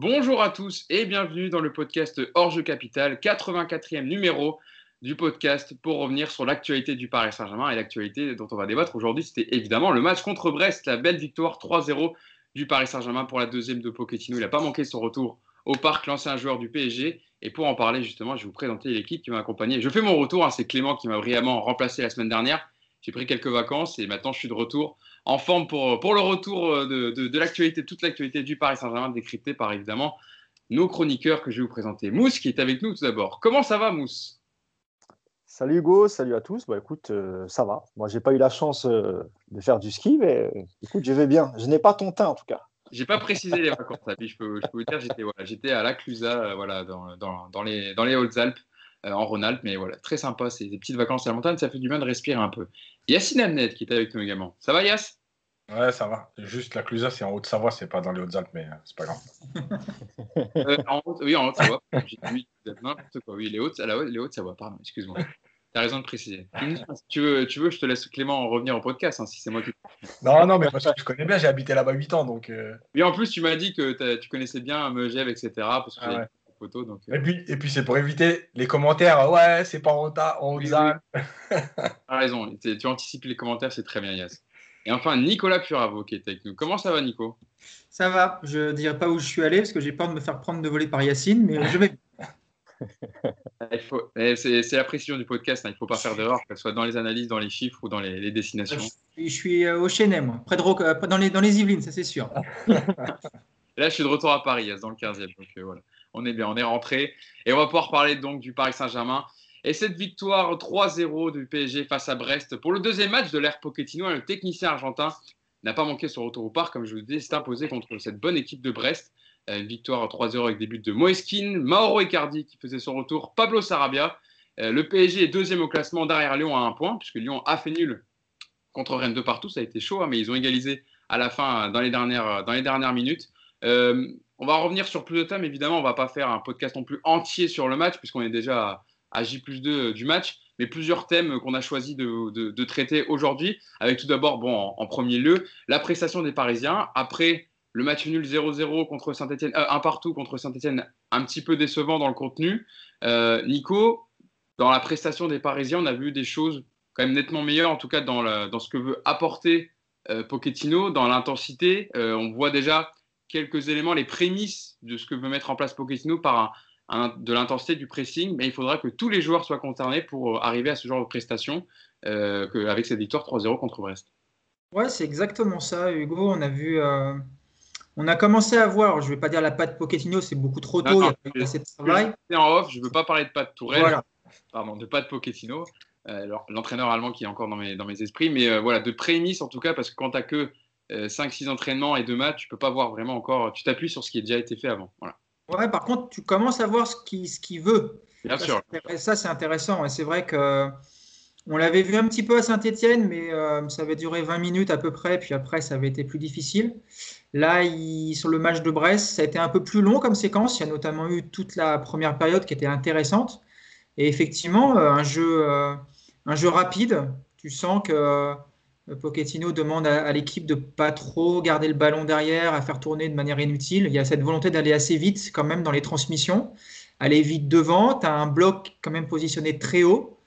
Bonjour à tous et bienvenue dans le podcast Jeu Capital, 84e numéro du podcast pour revenir sur l'actualité du Paris Saint-Germain et l'actualité dont on va débattre aujourd'hui, c'était évidemment le match contre Brest, la belle victoire 3-0 du Paris Saint-Germain pour la deuxième de Pochettino. Il n'a pas manqué son retour au parc, l'ancien joueur du PSG. Et pour en parler justement, je vais vous présenter l'équipe qui m'a accompagné. Je fais mon retour, hein, c'est Clément qui m'a brillamment remplacé la semaine dernière. J'ai pris quelques vacances et maintenant je suis de retour en forme pour, pour le retour euh, de, de, l'actualité, toute l'actualité du Paris Saint-Germain, décryptée par évidemment nos chroniqueurs que je vais vous présenter. Mousse qui est avec nous tout d'abord. Comment ça va, Mousse? Salut Hugo, salut à tous. Bah, écoute, euh, ça va. Moi, j'ai pas eu la chance euh, de faire du ski, mais écoute, je vais bien. Je n'ai pas ton teint en tout cas. J'ai pas précisé les vacances, je peux, je peux vous dire, j'étais voilà, à la Clusa, voilà, dans, dans, dans, les, dans les Hautes-Alpes. Euh, en Rhône-Alpes. Mais voilà, très sympa, c'est des petites vacances à la montagne, ça fait du bien de respirer un peu. Yacine Amnet qui est avec nous également. Ça va Yass? Ouais, ça va. Juste la Clusa, c'est en Haute-Savoie, c'est pas dans les Hautes-Alpes, mais euh, c'est pas grave. euh, en oui, en Haute-Savoie. oui, n'importe quoi. Oui, les Hautes-Savoie, Hautes pardon, excuse-moi. T'as raison de préciser. Si tu veux, tu veux, je te laisse Clément revenir au podcast, hein, si c'est moi qui. Non, non, mais parce que je connais bien, j'ai habité là-bas 8 ans, donc. Euh... Oui, en plus, tu m'as dit que tu connaissais bien Megève, etc. Parce que ah donc, euh. Et puis, et puis c'est pour éviter les commentaires. Ouais, c'est pas en on Tu as raison. Tu anticipes les commentaires, c'est très bien, Yass. Et enfin, Nicolas Puravo qui est avec nous. Comment ça va, Nico? Ça va. Je ne dirai pas où je suis allé parce que j'ai peur de me faire prendre de voler par Yacine, mais je vais. c'est la précision du podcast, hein. il ne faut pas faire d'erreur, que ce soit dans les analyses, dans les chiffres ou dans les, destinations. Je, suis euh, au Chenet, moi, près de euh, dans, les, dans les Yvelines, ça c'est sûr. là, je suis de retour à Paris, dans le 15e. Donc voilà on est bien, on est rentré. Et on va pouvoir parler donc du Paris Saint-Germain. Et cette victoire 3-0 du PSG face à Brest pour le deuxième match de l'ère Pochettino, le technicien argentin n'a pas manqué son retour au parc, comme je vous disais, s'est imposé contre cette bonne équipe de Brest. Euh, une victoire 3-0 avec des buts de Moeskin, Mauro Icardi qui faisait son retour, Pablo Sarabia. Euh, le PSG est deuxième au classement derrière Lyon à un point, puisque Lyon a fait nul contre Rennes de partout. Ça a été chaud, hein, mais ils ont égalisé à la fin dans les dernières, dans les dernières minutes. Euh, on va revenir sur plus de thèmes, évidemment. On va pas faire un podcast non plus entier sur le match, puisqu'on est déjà à J plus 2 du match, mais plusieurs thèmes qu'on a choisi de, traiter aujourd'hui. Avec tout d'abord, bon, en, premier lieu, la prestation des Parisiens. Après le match nul 0-0 contre Saint-Etienne, euh, un partout contre Saint-Etienne, un petit peu décevant dans le contenu. Euh, Nico, dans la prestation des Parisiens, on a vu des choses quand même nettement meilleures, en tout cas dans, dans ce que veut apporter euh, Pochettino, dans l'intensité. on voit déjà quelques éléments, les prémices de ce que veut mettre en place Pochettino par un, de l'intensité du pressing, mais il faudra que tous les joueurs soient concernés pour euh, arriver à ce genre de prestation euh, avec cette victoire 3-0 contre Brest. Ouais, c'est exactement ça, Hugo. On a vu, euh, on a commencé à voir. Je ne vais pas dire la patte Pochettino, c'est beaucoup trop tôt. il y a assez de travail. En off, je ne veux pas parler de patte Tourelle, voilà. pardon, de patte Pochettino, l'entraîneur allemand qui est encore dans mes, dans mes esprits, mais voilà, de prémices en tout cas, parce que quand tu que 5-6 euh, entraînements et deux matchs, tu peux pas voir vraiment encore. Tu t'appuies sur ce qui a déjà été fait avant. Voilà. Ouais, par contre, tu commences à voir ce qu'il ce qui veut. Bien sûr. Ça, c'est intéressant. Et c'est vrai que on l'avait vu un petit peu à Saint-Etienne, mais euh, ça avait duré 20 minutes à peu près, puis après, ça avait été plus difficile. Là, sur le match de Brest, ça a été un peu plus long comme séquence. Il y a notamment eu toute la première période qui était intéressante. Et effectivement, euh, un jeu, un jeu rapide. Tu sens que Pochettino demande à, l'équipe de pas trop garder le ballon derrière, à faire tourner de manière inutile. Il y a cette volonté d'aller assez vite quand même dans les transmissions, aller vite devant. Tu as un bloc quand même positionné très haut.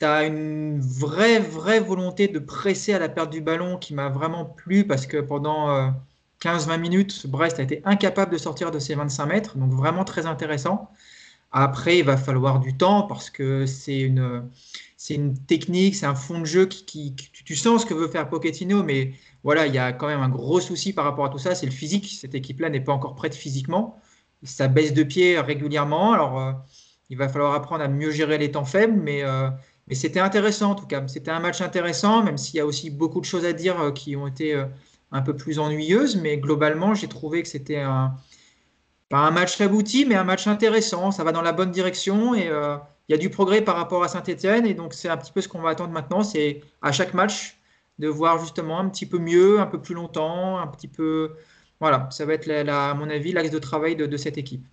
Tu as une vraie, vraie volonté de presser à la perte du ballon qui m'a vraiment plu parce que pendant 15-20 euh, minutes, Brest a été incapable de sortir de ses 25 mètres. Donc vraiment très intéressant. Après, il va falloir du temps parce que c'est une c'est une technique, c'est un fond de jeu qui, tu sens ce que veut faire Pochettino, mais voilà, il y a quand même un gros souci par rapport à tout ça, c'est le physique. Cette équipe-là n'est pas encore prête physiquement. Ça baisse de pied régulièrement. Alors, euh, il va falloir apprendre à mieux gérer les temps faibles, mais, euh, mais c'était intéressant en tout cas. C'était un match intéressant, même s'il y a aussi beaucoup de choses à dire euh, qui ont été un peu plus ennuyeuses, mais globalement, j'ai trouvé que c'était un, pas un match abouti, mais un match intéressant. Ça va dans la bonne direction et il y a du progrès par rapport à Saint-Etienne. Et donc, c'est un petit peu ce qu'on va attendre maintenant. C'est à chaque match de voir justement un petit peu mieux, un peu plus longtemps, un petit peu. Voilà, ça va être, à mon avis, l'axe de travail de, cette équipe.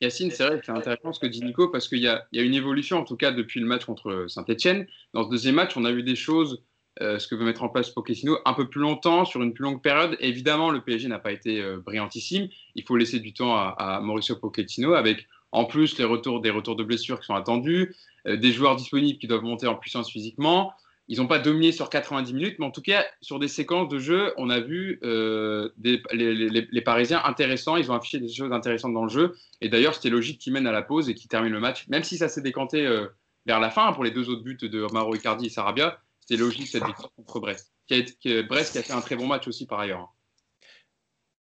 Yacine, c'est vrai que c'est intéressant ce que dit Nico parce qu'il y, a une évolution, en tout cas depuis le match contre Saint-Etienne. Dans ce deuxième match, on a vu des choses ce que veut mettre en place Pochettino un peu plus longtemps, sur une plus longue période. Évidemment, le PSG n'a pas été brillantissime. Il faut laisser du temps à, à, Mauricio Pochettino avec en plus les retours, des retours de blessures qui sont attendus, des joueurs disponibles qui doivent monter en puissance physiquement ils n'ont pas dominé sur 90 minutes, mais en tout cas, sur des séquences de jeu, on a vu euh, les, Parisiens intéressants. Ils ont affiché des choses intéressantes dans le jeu. Et d'ailleurs, c'était logique qu'ils mènent à la pause et qu'ils terminent le match, même si ça s'est décanté euh, vers la fin pour les deux autres buts de Maro Icardi et Sarabia. C'était logique cette victoire contre Brest. Brest qui a fait un très bon match aussi par ailleurs.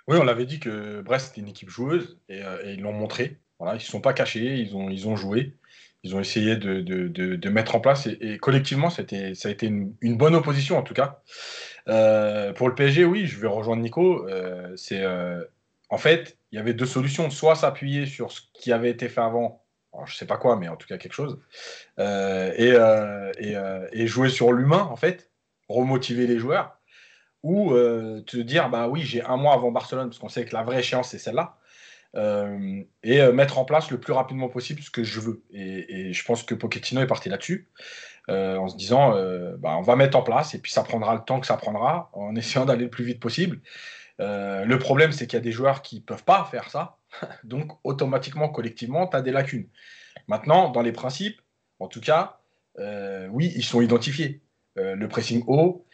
Oui, on l'avait dit que Brest était une équipe joueuse et, euh, ils l'ont montré. Ils ne se sont pas cachés, ils ont, joué ils ont essayé de, mettre en place et, collectivement, ça a été, une, bonne opposition en tout cas. Euh, pour le PSG, oui, je vais rejoindre Nico. Euh, euh, en fait, il y avait deux solutions soit s'appuyer sur ce qui avait été fait avant, je sais pas quoi, mais en tout cas quelque chose, et, jouer sur l'humain en fait, remotiver les joueurs, ou te dire bah oui, j'ai un mois avant Barcelone parce qu'on sait que la vraie échéance c'est celle-là. Euh, et euh, mettre en place le plus rapidement possible ce que je veux. Et, je pense que Pochettino est parti là-dessus, euh, en se disant, bah, on va mettre en place, et puis ça prendra le temps que ça prendra, en essayant d'aller le plus vite possible. le problème, c'est qu'il y a des joueurs qui ne peuvent pas faire ça, donc automatiquement, collectivement, tu as des lacunes. Maintenant, dans les principes, en tout cas, oui, ils sont identifiés. le pressing haut,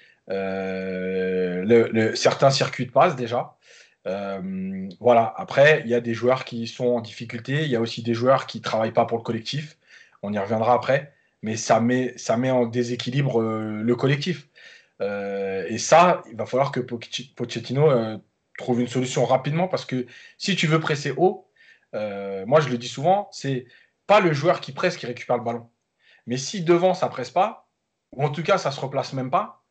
certains circuits de passe déjà. Euh, voilà. Après, il y a des joueurs qui sont en difficulté. Il y a aussi des joueurs qui travaillent pas pour le collectif. On y reviendra après. Mais ça met, ça met en déséquilibre euh, le collectif. Euh, et ça, il va falloir que Pochettino trouve une solution rapidement parce que si tu veux presser haut, moi je le dis souvent, c'est pas le joueur qui presse qui récupère le ballon. Mais si devant ça presse pas, ou en tout cas ça se replace même pas,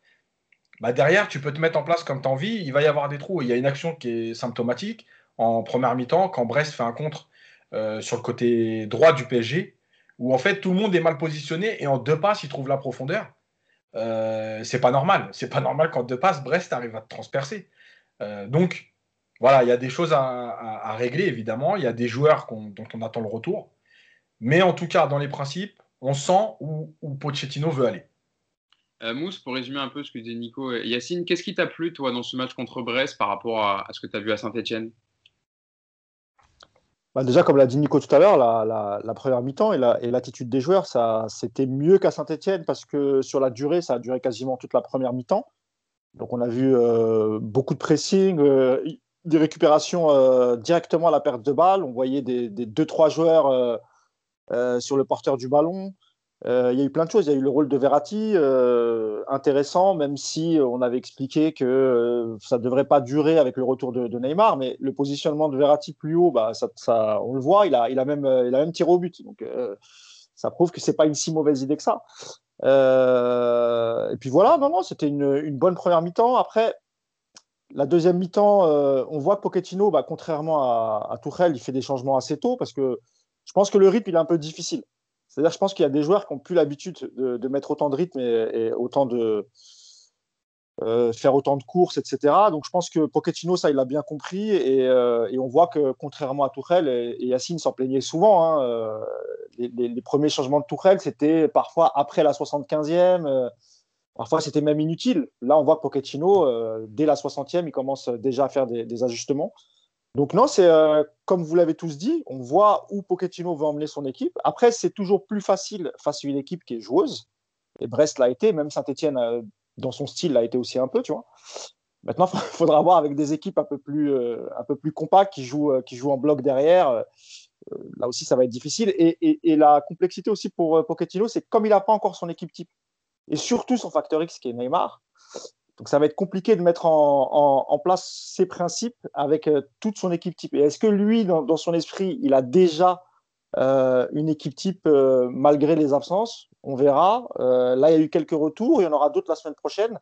bah, derrière, tu peux te mettre en place comme tu as envie. Il va y avoir des trous. Il y a une action qui est symptomatique en première mi-temps, quand Brest fait un contre euh, sur le côté droit du PSG, où en fait tout le monde est mal positionné et en deux passes, il trouve la profondeur. Euh, c'est pas normal. C'est pas normal qu'en deux passes, Brest arrive à te transpercer. Euh, donc, voilà, il y a des choses à, régler, évidemment. Il y a des joueurs dont on attend le retour. Mais en tout cas, dans les principes, on sent où Pochettino veut aller. Euh, Mousse, pour résumer un peu ce que disait Nico et Yacine, qu'est-ce qui t'a plu, toi, dans ce match contre Brest par rapport à, ce que tu as vu à Saint-Etienne bah, Déjà, comme l'a dit Nico tout à l'heure, la, première mi-temps et l'attitude des joueurs, ça, c'était mieux qu'à Saint-Etienne parce que sur la durée, ça a duré quasiment toute la première mi-temps. Donc, on a vu euh, beaucoup de pressing, euh, des récupérations directement à la perte de balle. On voyait des, des deux, trois joueurs sur le porteur du ballon. Euh, il y a eu plein de choses. Il y a eu le rôle de Verratti, euh, intéressant, même si on avait expliqué que euh, ça ne devrait pas durer avec le retour de, Neymar. Mais le positionnement de Verratti plus haut, bah, on le voit, il a, même, il a même tiré au but. Donc ça prouve que ce n'est pas une si mauvaise idée que ça. et puis voilà, non, c'était une, bonne première mi-temps. Après, la deuxième mi-temps, on voit que Pochettino, bah, contrairement à, à il fait des changements assez tôt parce que je pense que le rythme il est un peu difficile. C'est-à-dire, je pense qu'il y a des joueurs qui n'ont plus l'habitude de, mettre autant de rythme et, autant de euh, faire autant de courses, etc. Donc, je pense que Pochettino, ça, il l'a bien compris. Et, euh, on voit que, contrairement à Tourelle, et, Yacine s'en plaignait souvent, hein, euh, les, premiers changements de Tourelle, c'était parfois après la 75e. parfois, c'était même inutile. Là, on voit que Pochettino, dès la 60e, il commence déjà à faire des ajustements. Donc non, c'est euh, comme vous l'avez tous dit, on voit où Pochettino veut emmener son équipe. Après, c'est toujours plus facile face à une équipe qui est joueuse. Et Brest l'a été, même Saint-Etienne, euh, dans son style, l'a été aussi un peu, tu vois. Maintenant, il faudra voir avec des équipes un peu plus, euh, compactes qui jouent, en bloc derrière. là aussi, ça va être difficile. Et, et la complexité aussi pour Pochettino, c'est comme il n'a pas encore son équipe type, et surtout son facteur X qui est Neymar, donc ça va être compliqué de mettre en, place ses principes avec euh, toute son équipe type. Est-ce que lui, dans, son esprit, il a déjà euh, une équipe type euh, malgré les absences? On verra. là, il y a eu quelques retours, il y en aura d'autres la semaine prochaine.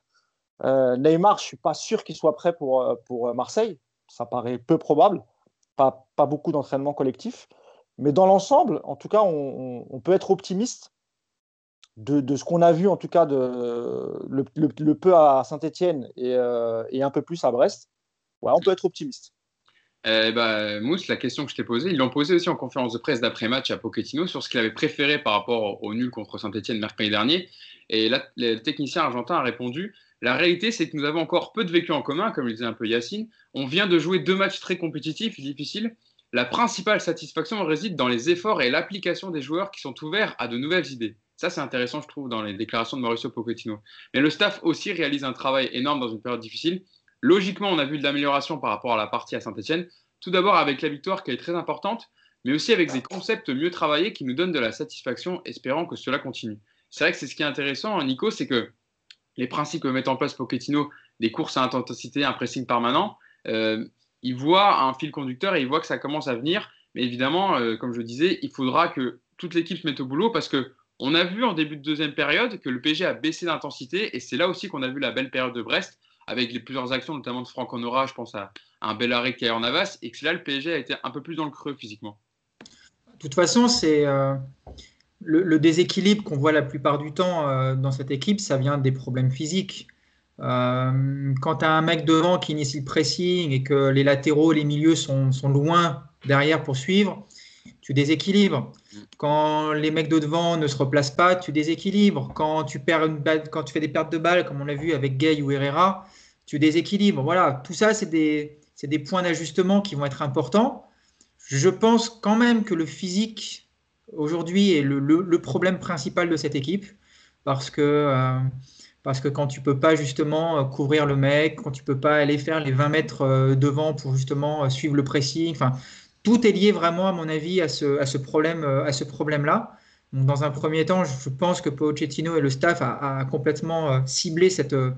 Neymar, je ne suis pas sûr qu'il soit prêt pour, Marseille. Ça paraît peu probable. Pas beaucoup d'entraînement collectif. Mais dans l'ensemble, en tout cas, on peut être optimiste de, ce qu'on a vu, en tout cas, de, le, peu à Saint-Etienne et, euh, et, un peu plus à Brest, on peut être optimiste. Eh Mousse, la question que je t'ai posée, ils l'ont posée aussi en conférence de presse d'après-match à Pochettino sur ce qu'il avait préféré par rapport au nul contre Saint-Etienne mercredi dernier. Et là, le technicien argentin a répondu La réalité, c'est que nous avons encore peu de vécu en commun, comme le disait un peu Yacine. On vient de jouer deux matchs très compétitifs et difficiles. La principale satisfaction réside dans les efforts et l'application des joueurs qui sont ouverts à de nouvelles idées. Ça, c'est intéressant, je trouve, dans les déclarations de Mauricio Pochettino. Mais le staff aussi réalise un travail énorme dans une période difficile. Logiquement, on a vu de l'amélioration par rapport à la partie à Saint-Etienne. Tout d'abord avec la victoire qui est très importante, mais aussi avec des concepts mieux travaillés qui nous donnent de la satisfaction, espérant que cela continue. C'est vrai que c'est ce qui est intéressant, Nico, c'est que les principes que met en place Pochettino, des courses à intensité, un pressing permanent, euh, il voit un fil conducteur et il voit que ça commence à venir. Mais évidemment, euh, comme je disais, il faudra que toute l'équipe se mette au boulot parce que on a vu en début de deuxième période que le PSG a baissé d'intensité et c'est là aussi qu'on a vu la belle période de Brest avec les plusieurs actions, notamment de Franck Honora, je pense à, un bel arrêt de en Navas, et que là, le PSG a été un peu plus dans le creux physiquement. De toute façon, c'est euh, le, déséquilibre qu'on voit la plupart du temps euh, dans cette équipe, ça vient des problèmes physiques. Euh, quand tu as un mec devant qui initie le pressing et que les latéraux, les milieux sont loin derrière pour suivre, tu déséquilibres. Quand les mecs de devant ne se replacent pas, tu déséquilibres. Quand tu, perds une quand tu fais des pertes de balles, comme on l'a vu avec Gay ou Herrera, tu déséquilibres. Voilà, tout ça, c'est des, des, points d'ajustement qui vont être importants. Je pense quand même que le physique, aujourd'hui, est le, problème principal de cette équipe. Parce que, euh, parce que quand tu peux pas justement couvrir le mec, quand tu peux pas aller faire les 20 mètres euh, devant pour justement suivre le pressing, enfin, tout est lié vraiment, à mon avis, à ce, euh, problème-là. dans un premier temps, je pense que Pochettino et le staff a, complètement euh, ciblé cette, euh,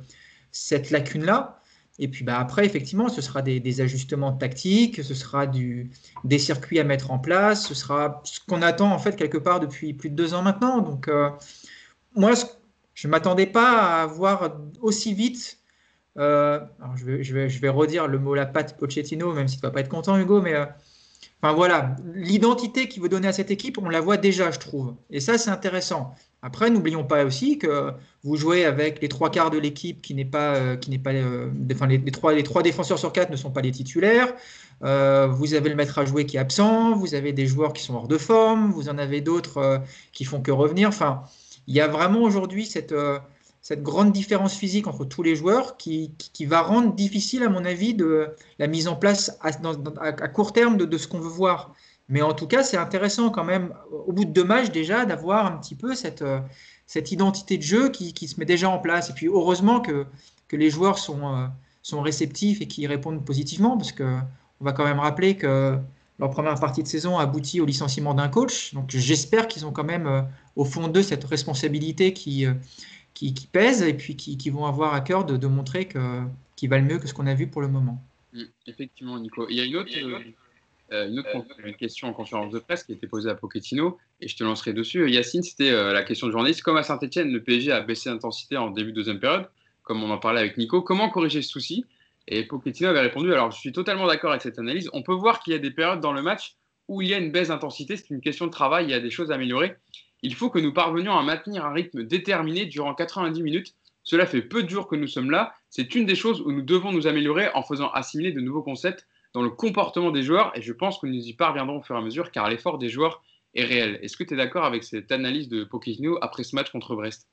cette lacune-là. Et puis bah, après, effectivement, ce sera des, ajustements tactiques, ce sera des circuits à mettre en place, ce sera ce qu'on attend en fait quelque part depuis plus de deux ans maintenant. Donc moi, je ne m'attendais pas à voir aussi vite. alors je, vais, redire le mot la patte Pochettino, même si tu ne vas pas être content, Hugo, mais Enfin voilà, l'identité qu'il veut donner à cette équipe, on la voit déjà, je trouve. Et ça, c'est intéressant. Après, n'oublions pas aussi que vous jouez avec les trois quarts de l'équipe qui n'est pas, euh, qui n'est pas, euh, enfin, les, trois, les trois défenseurs sur quatre ne sont pas les titulaires. Euh, vous avez le maître à jouer qui est absent. Vous avez des joueurs qui sont hors de forme. Vous en avez d'autres qui font que revenir. Enfin, il y a vraiment aujourd'hui cette cette grande différence physique entre tous les joueurs qui, va rendre difficile, à mon avis, la mise en place à, court terme de, ce qu'on veut voir. Mais en tout cas, c'est intéressant quand même, au bout de deux matchs déjà, d'avoir un petit peu cette, cette identité de jeu qui, se met déjà en place. Et puis heureusement que, que les joueurs sont, euh, sont réceptifs et qui répondent positivement, parce qu'on va quand même rappeler que leur première partie de saison a abouti au licenciement d'un coach. Donc j'espère qu'ils ont quand même euh, au fond d'eux cette responsabilité qui, euh, qui, pèsent et puis qui, vont avoir à cœur de, montrer qu'ils valent mieux que ce qu'on a vu pour le moment. Mm, effectivement, Nico. Il y a une autre, euh, une, autre question en conférence de presse qui a été posée à Pochettino et je te lancerai dessus. Yacine, c'était euh, la question de journaliste. Comme à Saint-Etienne, le PSG a baissé l'intensité en début de deuxième période, comme on en parlait avec Nico. Comment corriger ce souci? Et Pochettino avait répondu alors je suis totalement d'accord avec cette analyse. On peut voir qu'il y a des périodes dans le match où il y a une baisse d'intensité. C'est une question de travail, il y a des choses à améliorer. Il faut que nous parvenions à maintenir un rythme déterminé durant 90 minutes. Cela fait peu de jours que nous sommes là. C'est une des choses où nous devons nous améliorer en faisant assimiler de nouveaux concepts dans le comportement des joueurs. Et je pense que nous y parviendrons au fur et à mesure car l'effort des joueurs est réel. Est-ce que tu es d'accord avec cette analyse de Pochettino après ce match contre Brest?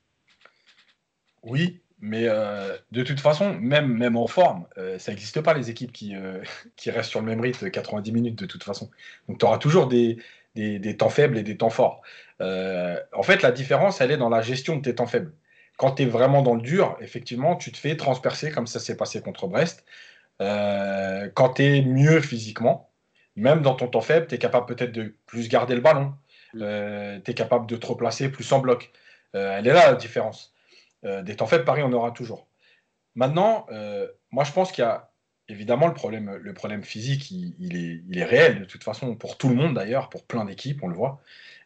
Oui, mais euh, de toute façon, même, en forme, euh, ça n'existe pas les équipes qui, euh, qui restent sur le même rythme 90 minutes de toute façon. Donc tu auras toujours des, des, temps faibles et des temps forts. Euh, en fait, la différence, elle est dans la gestion de tes temps faibles. Quand tu es vraiment dans le dur, effectivement, tu te fais transpercer comme ça s'est passé contre Brest. Euh, quand tu es mieux physiquement, même dans ton temps faible, tu es capable peut-être de plus garder le ballon. Euh, tu es capable de te replacer plus en bloc. elle est là la différence. des temps faibles, pareil, on aura toujours. Maintenant, moi je pense qu'il y a évidemment, le problème, physique, il, est, réel de toute façon, pour tout le monde d'ailleurs, pour plein d'équipes, on le voit.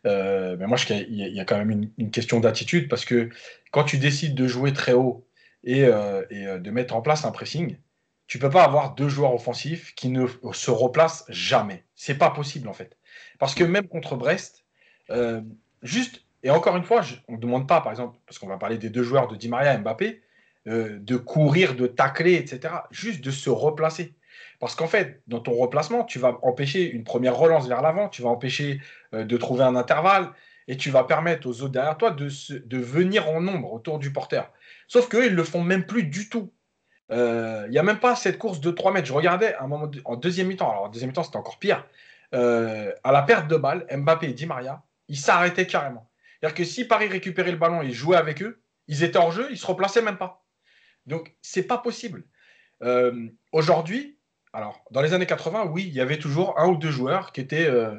Euh, mais moi, il y, a quand même une, question d'attitude parce que quand tu décides de jouer très haut et, euh, euh, de mettre en place un pressing, tu peux pas avoir deux joueurs offensifs qui ne se replacent jamais. C'est pas possible en fait. Parce que même contre Brest, juste, et encore une fois, on ne demande pas, par exemple, parce qu'on va parler des deux joueurs de Di Maria et Mbappé, euh, de courir, de tacler, etc. Juste de se replacer. Parce qu'en fait, dans ton replacement, tu vas empêcher une première relance vers l'avant, tu vas empêcher euh, de trouver un intervalle et tu vas permettre aux autres derrière toi de, venir en nombre autour du porteur. Sauf qu'eux, ils ne le font même plus du tout. Euh, il n'y a même pas cette course de 3 mètres. Je regardais un moment en deuxième mi-temps, alors en deuxième mi-temps c'était encore pire. Euh, à la perte de balle, Mbappé et Di Maria, ils s'arrêtaient carrément. C'est-à-dire que si Paris récupérait le ballon et jouait avec eux, ils étaient hors jeu, ils se replaçaient même pas. Donc c'est pas possible. Euh, aujourd'hui, alors dans les années 80, oui, il y avait toujours un ou deux joueurs qui étaient euh,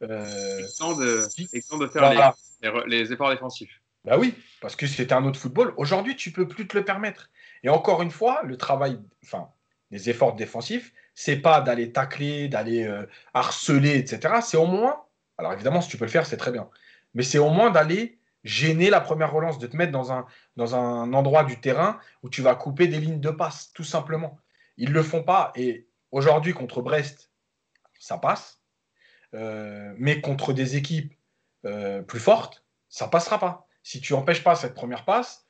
de, de faire les, efforts défensifs. Bah oui, parce que c'était un autre football. Aujourd'hui, tu peux plus te le permettre. Et encore une fois, le travail, enfin, les efforts défensifs, c'est pas d'aller tacler, d'aller euh, harceler, etc. C'est au moins, alors évidemment, si tu peux le faire, c'est très bien, mais c'est au moins d'aller gêner la première relance, de te mettre dans un, dans un endroit du terrain où tu vas couper des lignes de passe, tout simplement. Ils ne le font pas. Et aujourd'hui, contre Brest, ça passe. Euh, mais contre des équipes euh, plus fortes, ça passera pas. Si tu n'empêches pas cette première passe,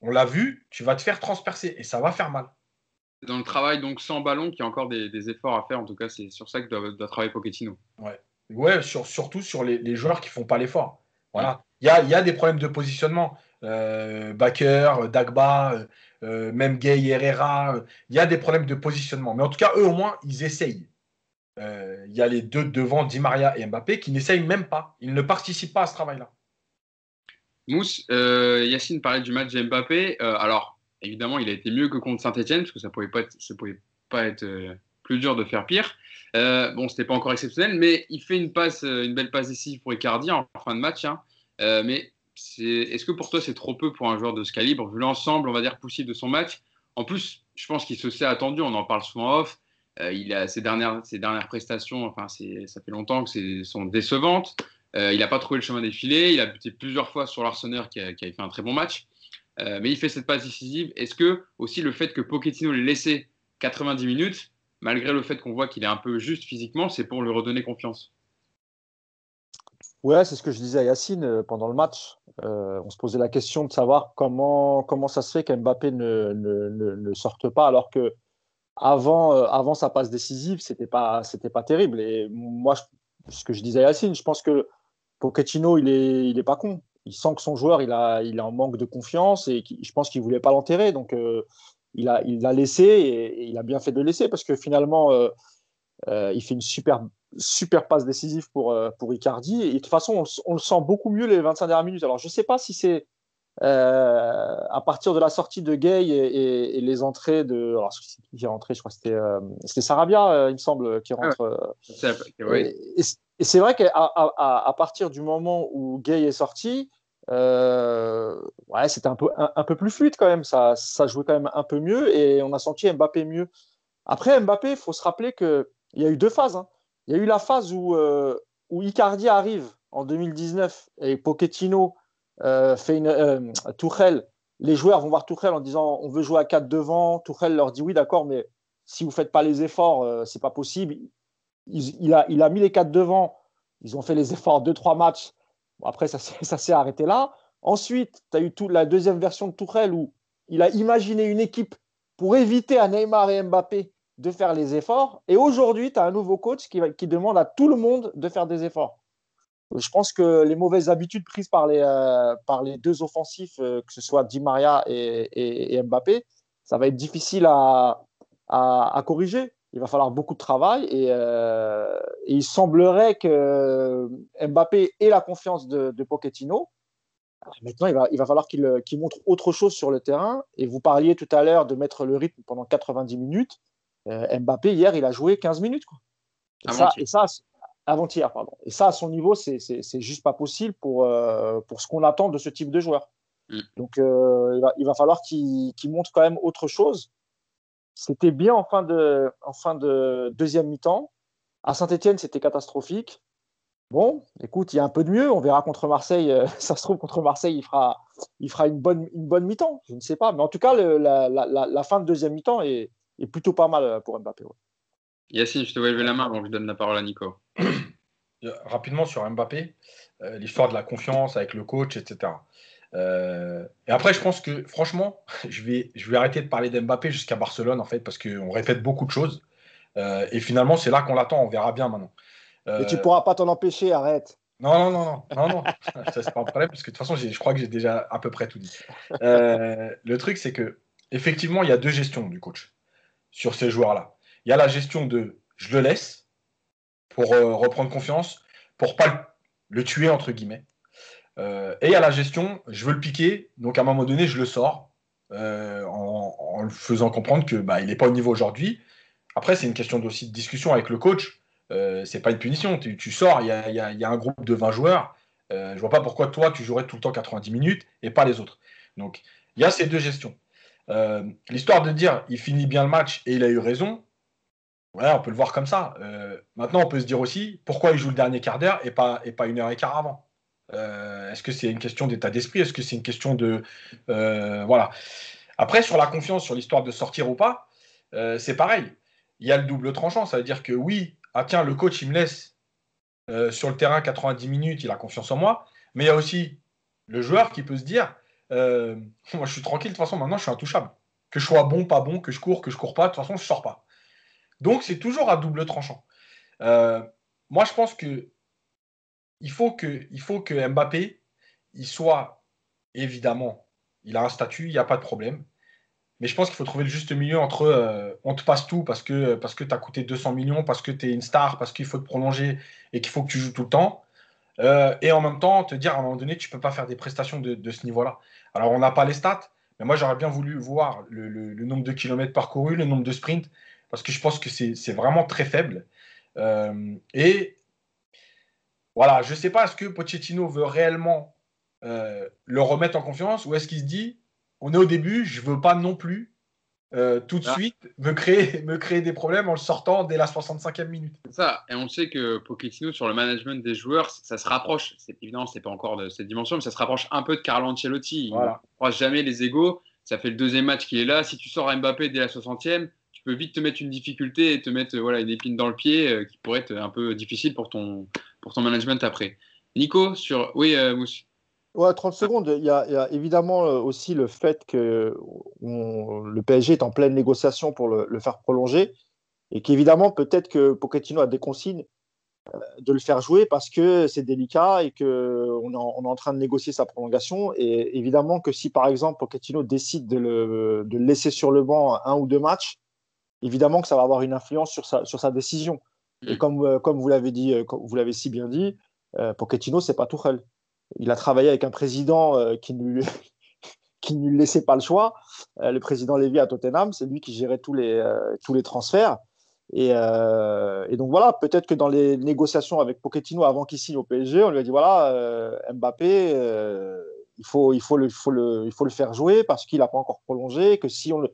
on l'a vu, tu vas te faire transpercer et ça va faire mal. Dans le travail donc sans ballon, qu'il y a encore des, efforts à faire. En tout cas, c'est sur ça que doit, travailler Pochettino. Ouais, ouais surtout sur les, joueurs qui font pas l'effort. Voilà. Il y, a, des problèmes de positionnement. Euh, Baker, Dagba, euh, euh, même Gay, Herrera. Il y a des problèmes de positionnement. Mais en tout cas, eux, au moins, ils essayent. Il y a les deux devant, Di Maria et Mbappé, qui n'essayent même pas. Ils ne participent pas à ce travail-là. Mousse, euh, Yacine parlait du match de Mbappé. Euh, alors, évidemment, il a été mieux que contre Saint-Etienne, parce que ça ne pouvait pas être, euh, plus dur de faire pire. Bon, c'était pas encore exceptionnel, mais il fait une passe, une belle passe décisive pour Icardi en fin de match. Hein. mais est-ce que pour toi, c'est trop peu pour un joueur de ce calibre, vu l'ensemble, on va dire, possible de son match? En plus, je pense qu'il se s'est attendu, on en parle souvent off. il a ses dernières, ses dernières prestations, enfin, ça fait longtemps que sont décevantes. Euh, il n'a pas trouvé le chemin défilé. Il a buté plusieurs fois sur l'Arseneur qui, a, fait un très bon match. Euh, mais il fait cette passe décisive. Est-ce que aussi le fait que Pochettino l'ait laissé 90 minutes, malgré le fait qu'on voit qu'il est un peu juste physiquement, c'est pour lui redonner confiance Ouais, c'est ce que je disais à Yacine euh, pendant le match. on se posait la question de savoir comment, comment ça se fait qu'Mbappé ne, ne, ne, sorte pas alors que avant, avant sa passe décisive, c'était pas, pas terrible. Et moi, ce que je disais à Yacine, je pense que Pochettino, il est, il est pas con. Il sent que son joueur, il a, il a en manque de confiance et je pense qu'il voulait pas l'enterrer. Donc, euh, il a, il l'a laissé et, il a bien fait de le laisser parce que finalement, euh, euh, il fait une super, super passe décisive pour, pour Icardi. Et de toute façon, on, le sent beaucoup mieux les 25 dernières minutes. Alors, je sais pas si c'est à partir de la sortie de Gay et, les entrées de. Alors, qui est rentré Je crois que c'était, c'était Sarabia, il me semble, qui rentre. oui. Et c'est vrai qu'à à, partir du moment où Gay est sorti, euh, ouais, c'était un peu, un, peu plus fluide quand même. Ça, ça jouait quand même un peu mieux et on a senti Mbappé mieux. Après, Mbappé, il faut se rappeler qu'il y a eu deux phases. Hein. Il y a eu la phase où, euh, où Icardi arrive en 2019 et Pochettino euh, fait une. Euh, Tourelle, les joueurs vont voir Tourelle en disant on veut jouer à 4 devant. Tourelle leur dit oui, d'accord, mais si vous ne faites pas les efforts, c'est pas possible il, a, il a mis les quatre devant. Ils ont fait les efforts deux, trois après, ça, s'est arrêté là. Ensuite, tu as eu la deuxième version de Tourelle où il a imaginé une équipe pour éviter à Neymar et Mbappé de faire les efforts. Et aujourd'hui, tu as un nouveau coach qui, demande à tout le monde de faire des efforts. Je pense que les mauvaises habitudes prises par les, euh, par les deux offensifs, euh, que ce soit Di Maria et, Mbappé, ça va être difficile à, à corriger il va falloir beaucoup de travail euh, et, il semblerait que Mbappé ait la confiance de, Pochettino. maintenant, il va, il va falloir qu'il montre autre chose sur le terrain. Et vous parliez tout à l'heure de mettre le rythme pendant 90 minutes. Euh, Mbappé, hier, il a joué 15 minutes. Quoi. Et, ça, avant-hier, pardon. Et ça, à son niveau, c'est juste pas possible pour, euh, pour ce qu'on attend de ce type de joueur. Mm. Donc, il va, il, va, falloir qu'il montre quand même autre chose. C'était bien en fin de, en fin de deuxième mi-temps. À Saint-Etienne, c'était catastrophique. Bon, écoute, il y a un peu de mieux. On verra contre Marseille. Euh, ça se trouve, contre Marseille, il fera, il fera une bonne, une bonne mi-temps. Je ne sais pas. Mais en tout cas, la, fin de deuxième mi-temps est, plutôt pas mal pour Mbappé. Yacine, je te vois lever la main avant que je donne la parole à Nico. Rapidement sur Mbappé, euh, l'histoire de la confiance avec le coach, etc. Euh, et après, je pense que franchement, je vais, je vais arrêter de parler d'Mbappé jusqu'à Barcelone en fait, parce qu'on répète beaucoup de choses. Euh, et finalement, c'est là qu'on l'attend. On verra bien maintenant. Euh, tu pourras pas t'en empêcher. Arrête. Non, non, non, non, non, non. ça c'est pas un problème parce que de toute façon, je crois que j'ai déjà à peu près tout dit. le truc, c'est que effectivement, il y a deux gestions du coach sur ces joueurs-là. Il y a la gestion de je le laisse pour reprendre confiance, pour pas le tuer entre guillemets. Euh, et à la gestion, je veux le piquer, donc à un moment donné, je le sors euh, en, le faisant comprendre que bah, n'est pas au niveau aujourd'hui. Après, c'est une question aussi de discussion avec le coach. Euh, c'est pas une punition. Tu, sors, il y a, un groupe de 20 joueurs. Euh, je vois pas pourquoi toi, tu jouerais tout le temps 90 minutes et pas les autres. Donc, il y a ces deux gestions. L'histoire de dire il finit bien le match et il a eu raison, ouais, on peut le voir comme ça. maintenant, on peut se dire aussi pourquoi il joue le dernier quart d'heure et pas, et pas une heure et quart avant? Euh, est-ce que c'est une question d'état d'esprit? Est-ce que c'est une question de. Euh, voilà. Après, sur la confiance, sur l'histoire de sortir ou pas, euh, c'est pareil. Il y a le double tranchant. Ça veut dire que oui, ah tiens, le coach, il me laisse sur le terrain 90 minutes, il a confiance en moi. Mais il y a aussi le joueur qui peut se dire moi, je suis tranquille, de toute façon, maintenant, je suis intouchable. Que je sois bon, pas bon, que je cours, que je cours pas, de toute façon, je sors pas. Donc, c'est toujours à double tranchant. moi, je pense que il faut que, il faut que Mbappé, il soit évidemment, il a un statut, il n'y a pas de problème. Mais je pense qu'il faut trouver le juste milieu entre euh, on te passe tout parce que, parce que tu as coûté 200 millions, parce que tu es une star, parce qu'il faut te prolonger et qu'il faut que tu joues tout le temps. Euh, et en même temps, te dire à un moment donné, tu ne peux pas faire des prestations de, ce niveau-là. Alors, on n'a pas les stats, mais moi, j'aurais bien voulu voir le, nombre de kilomètres parcourus, le nombre de sprints, parce que je pense que c'est vraiment très faible. Euh, et voilà, je ne sais pas, est-ce que Pochettino veut réellement euh, le remettre en confiance ou est-ce qu'il se dit, on est au début, je ne veux pas non plus euh, tout de ah. suite me créer, me créer des problèmes en le sortant dès la 65e minute. Ça, et on sait que Pochettino, sur le management des joueurs, ça se rapproche, c'est évident, c'est pas encore de cette dimension, mais ça se rapproche un peu de Carlo Ancelotti. Il ne croise jamais les égaux. Ça fait le deuxième match qu'il est là. Si tu sors Mbappé dès la 60e, tu peux vite te mettre une difficulté et te mettre voilà, une épine dans le pied euh, qui pourrait être un peu difficile pour ton, pour ton management après. Nico, sur. Oui, euh, Mousse. Ouais, 30 secondes. Il y, a, évidemment euh, aussi le fait que le PSG est en pleine négociation pour le, faire prolonger et qu'évidemment, peut-être que Pochettino a des consignes de le faire jouer parce que c'est délicat et qu'on est, est en train de négocier sa prolongation. Et évidemment que si, par exemple, Pochettino décide de le, de le laisser sur le banc un ou deux matchs, évidemment que ça va avoir une influence sur sa, sur sa décision. Et mm. comme, euh, comme vous l'avez dit, euh, vous l'avez si bien dit, euh, Pochettino, c'est pas Tuchel. Il a travaillé avec un président qui ne qui ne lui laissait pas le choix. le président Lévy à Tottenham, c'est lui qui gérait tous les, tous les transferts. Et, et donc voilà, peut-être que dans les négociations avec Pochettino avant qu'il signe au PSG, on lui a dit voilà, Mbappé, il, faut, il, faut le, il, faut le, il faut le faire jouer parce qu'il n'a pas encore prolongé, que si on le,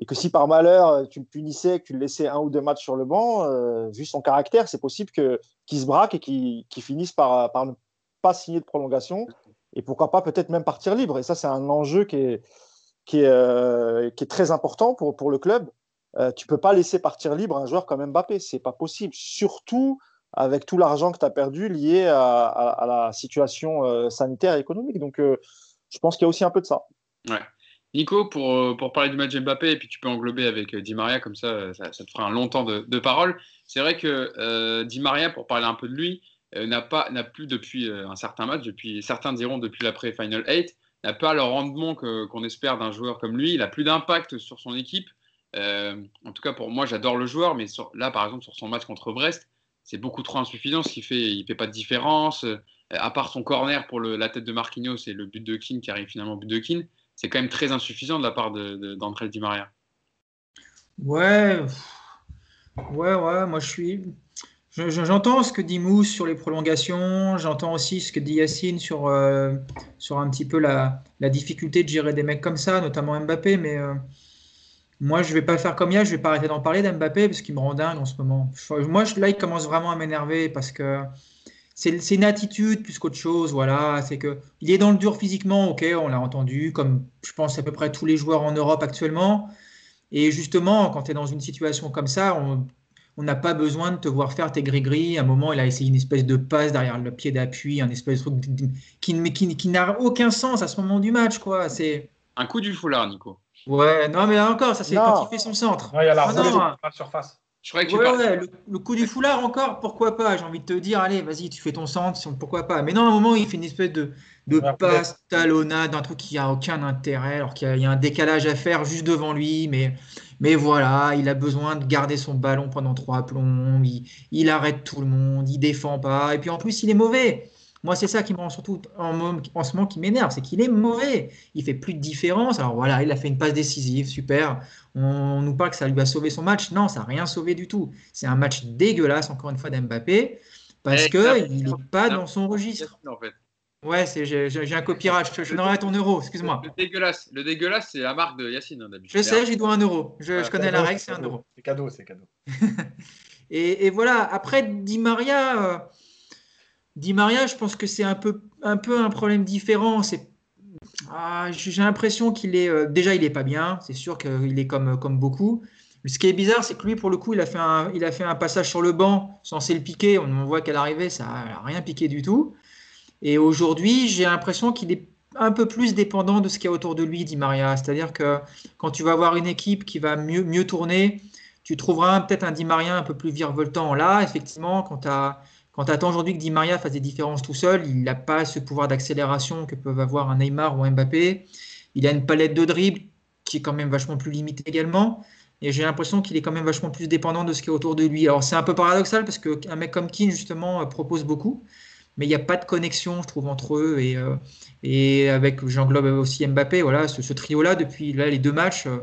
et que si par malheur euh, tu le punissais, que tu le laissais un ou deux matchs sur le banc, euh, vu son caractère, c'est possible qu'il se braque et qu'il finisse par, par, ne pas signer de prolongation et pourquoi pas peut-être même partir libre. Et ça, c'est un enjeu qui est, euh, très important pour, le club. tu peux pas laisser partir libre un joueur comme Mbappé, c'est pas possible. Surtout avec tout l'argent que tu as perdu lié à, à, la situation sanitaire et économique. Donc, je pense qu'il y a aussi un peu de ça. Ouais. Nico, pour, euh, pour parler du match Mbappé, et puis tu peux englober avec euh, Di Maria, comme ça, ça, te fera un long temps de, de parole. C'est vrai que euh, Di Maria, pour parler un peu de lui, n'a pas n'a plus depuis un certain match, depuis certains diront depuis l'après Final 8, n'a pas le rendement qu'on espère d'un joueur comme lui. Il a plus d'impact sur son équipe. en tout cas, pour moi, j'adore le joueur, mais là, par exemple, sur son match contre Brest, c'est beaucoup trop insuffisant. Ce qu'il fait, il fait pas de différence. à part son corner pour la tête de Marquinhos et le but de Keane qui arrive finalement au but de Keane c'est quand même très insuffisant de la part d'André de, Di Maria. Ouais, ouais, ouais, moi je suis. J'entends ce que dit Mousse sur les prolongations, j'entends aussi ce que dit Yacine sur, euh, sur un petit peu la, difficulté de gérer des mecs comme ça, notamment Mbappé, mais euh, moi je vais pas faire comme hier, je vais pas arrêter d'en parler d'Mbappé parce qu'il me rend dingue en ce moment. Moi là il commence vraiment à m'énerver parce que c'est une attitude plus qu'autre chose. Voilà, c'est que il est dans le dur physiquement, ok, on l'a entendu, comme je pense à peu près tous les joueurs en Europe actuellement. Et justement, quand tu es dans une situation comme ça, on, n'a pas besoin de te voir faire tes gris-gris. À un moment, il a essayé une espèce de passe derrière le pied d'appui, un espèce de truc qui, qui, qui n'a aucun sens à ce moment du match. quoi. C'est Un coup du foulard, Nico. Ouais, non, mais là encore, ça c'est quand il fait son centre. il y a la Ah, non. à la surface. Je croyais que tu Ouais, parlais- ouais, le, le coup du foulard encore, pourquoi pas J'ai envie de te dire, allez, vas-y, tu fais ton centre, pourquoi pas Mais non, à un moment, il fait une espèce de, de Ouais, passe talonnade, un truc qui a aucun intérêt, alors qu'il y, a- il y a un décalage à faire juste devant lui. Mais, mais voilà, il a besoin de garder son ballon pendant trois plombs, il, il arrête tout le monde, il défend pas, et puis en plus, il est mauvais. Moi, c'est ça qui me rend surtout en, ce moment qui m'énerve, c'est qu'il est mauvais. Il fait plus de différence. Alors voilà, il a fait une passe décisive, super. On nous parle que ça lui a sauvé son match. Non, ça n'a rien sauvé du tout. C'est un match dégueulasse, encore une fois, d'Mbappé, parce qu'il n'est pas dans son registre. En fait. Ouais, c'est, j'ai, j'ai un copyright. Je, je donnerai ton euro, excuse-moi. Le dégueulasse, le dégueulasse, c'est la marque de Yacine hein. Je sais, j'y dois un euro. Je, je connais la règle, c'est un euro. C'est cadeau, c'est cadeau. Et, et voilà, après Di Maria, euh, Di Maria, je pense que c'est un peu, un problème différent. Ah, j'ai l'impression qu'il est euh, déjà il est pas bien. C'est sûr qu'il est comme, beaucoup. Ce qui est bizarre, c'est que lui, pour le coup, il a fait un, a passage sur le banc censé le piquer. On, voit qu'à l'arrivée, ça n'a rien piqué du tout. Et aujourd'hui, j'ai l'impression qu'il est un peu plus dépendant de ce qu'il y a autour de lui, Di Maria. C'est-à-dire que quand tu vas avoir une équipe qui va mieux, tourner, tu trouveras peut-être un Di Maria un peu plus virevoltant. Là, effectivement, quand tu quand attends aujourd'hui que Di Maria fasse des différences tout seul, il n'a pas ce pouvoir d'accélération que peuvent avoir un Neymar ou un Mbappé. Il a une palette de dribbles qui est quand même vachement plus limitée également. Et j'ai l'impression qu'il est quand même vachement plus dépendant de ce qui est autour de lui. Alors c'est un peu paradoxal parce qu'un mec comme Keane, justement, euh, propose beaucoup. Mais il n'y a pas de connexion, je trouve, entre eux. Et, euh, et avec, j'englobe aussi Mbappé, voilà, ce, ce trio-là, depuis là, les deux matchs, euh,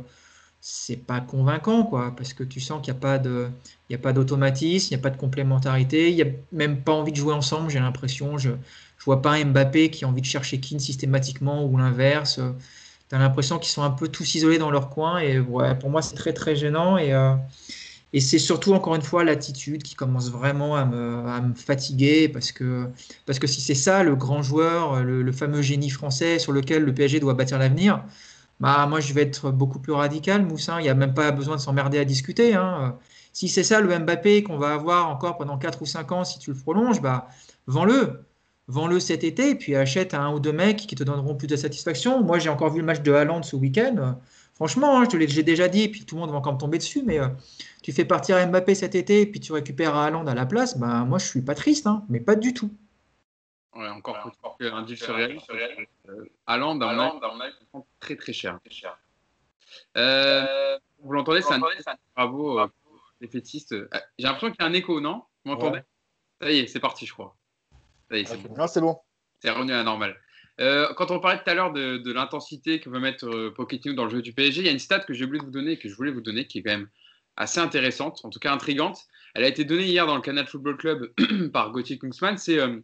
c'est pas convaincant, quoi, parce que tu sens qu'il n'y a pas de, il y a pas d'automatisme, il n'y a pas de complémentarité, il n'y a même pas envie de jouer ensemble, j'ai l'impression. Je ne vois pas un Mbappé qui a envie de chercher Keane systématiquement ou l'inverse. Tu as l'impression qu'ils sont un peu tous isolés dans leur coin. Et ouais, pour moi, c'est très, très gênant. Et, euh, et c'est surtout, encore une fois, l'attitude qui commence vraiment à me, à me fatiguer. Parce que, parce que si c'est ça, le grand joueur, le, le fameux génie français sur lequel le PSG doit bâtir l'avenir, bah, moi, je vais être beaucoup plus radical, Moussin. Il n'y a même pas besoin de s'emmerder à discuter. Hein. Si c'est ça le Mbappé qu'on va avoir encore pendant 4 ou 5 ans, si tu le prolonges, bah, vends-le. Vends-le cet été, puis achète un ou deux mecs qui te donneront plus de satisfaction. Moi, j'ai encore vu le match de Haaland ce week-end. Franchement, hein, je te l'ai déjà dit, puis tout le monde va encore me tomber dessus, mais euh, tu fais partir Mbappé cet été, puis tu récupères Haaland à la place, bah, moi, je suis pas triste, hein, mais pas du tout. Ouais, encore faut un deal sur Real. Euh, Haaland, à mon avis, très très cher. Euh, vous l'entendez, c'est un bravo, euh, les fétistes. Euh, J'ai l'impression qu'il y a un écho, non Vous m'entendez Ouais. Ça y est, c'est parti, je crois. Ça y est, c'est bon. C'est bon. Revenu à la normale. Euh, quand on parlait tout à l'heure de, de l'intensité que veut mettre euh, Pochettino dans le jeu du PSG, il y a une stat que j'ai oublié de vous donner, que je voulais vous donner, qui est quand même assez intéressante, en tout cas intrigante. Elle a été donnée hier dans le Canal Football Club par Gauthier Kungsman. C'est euh,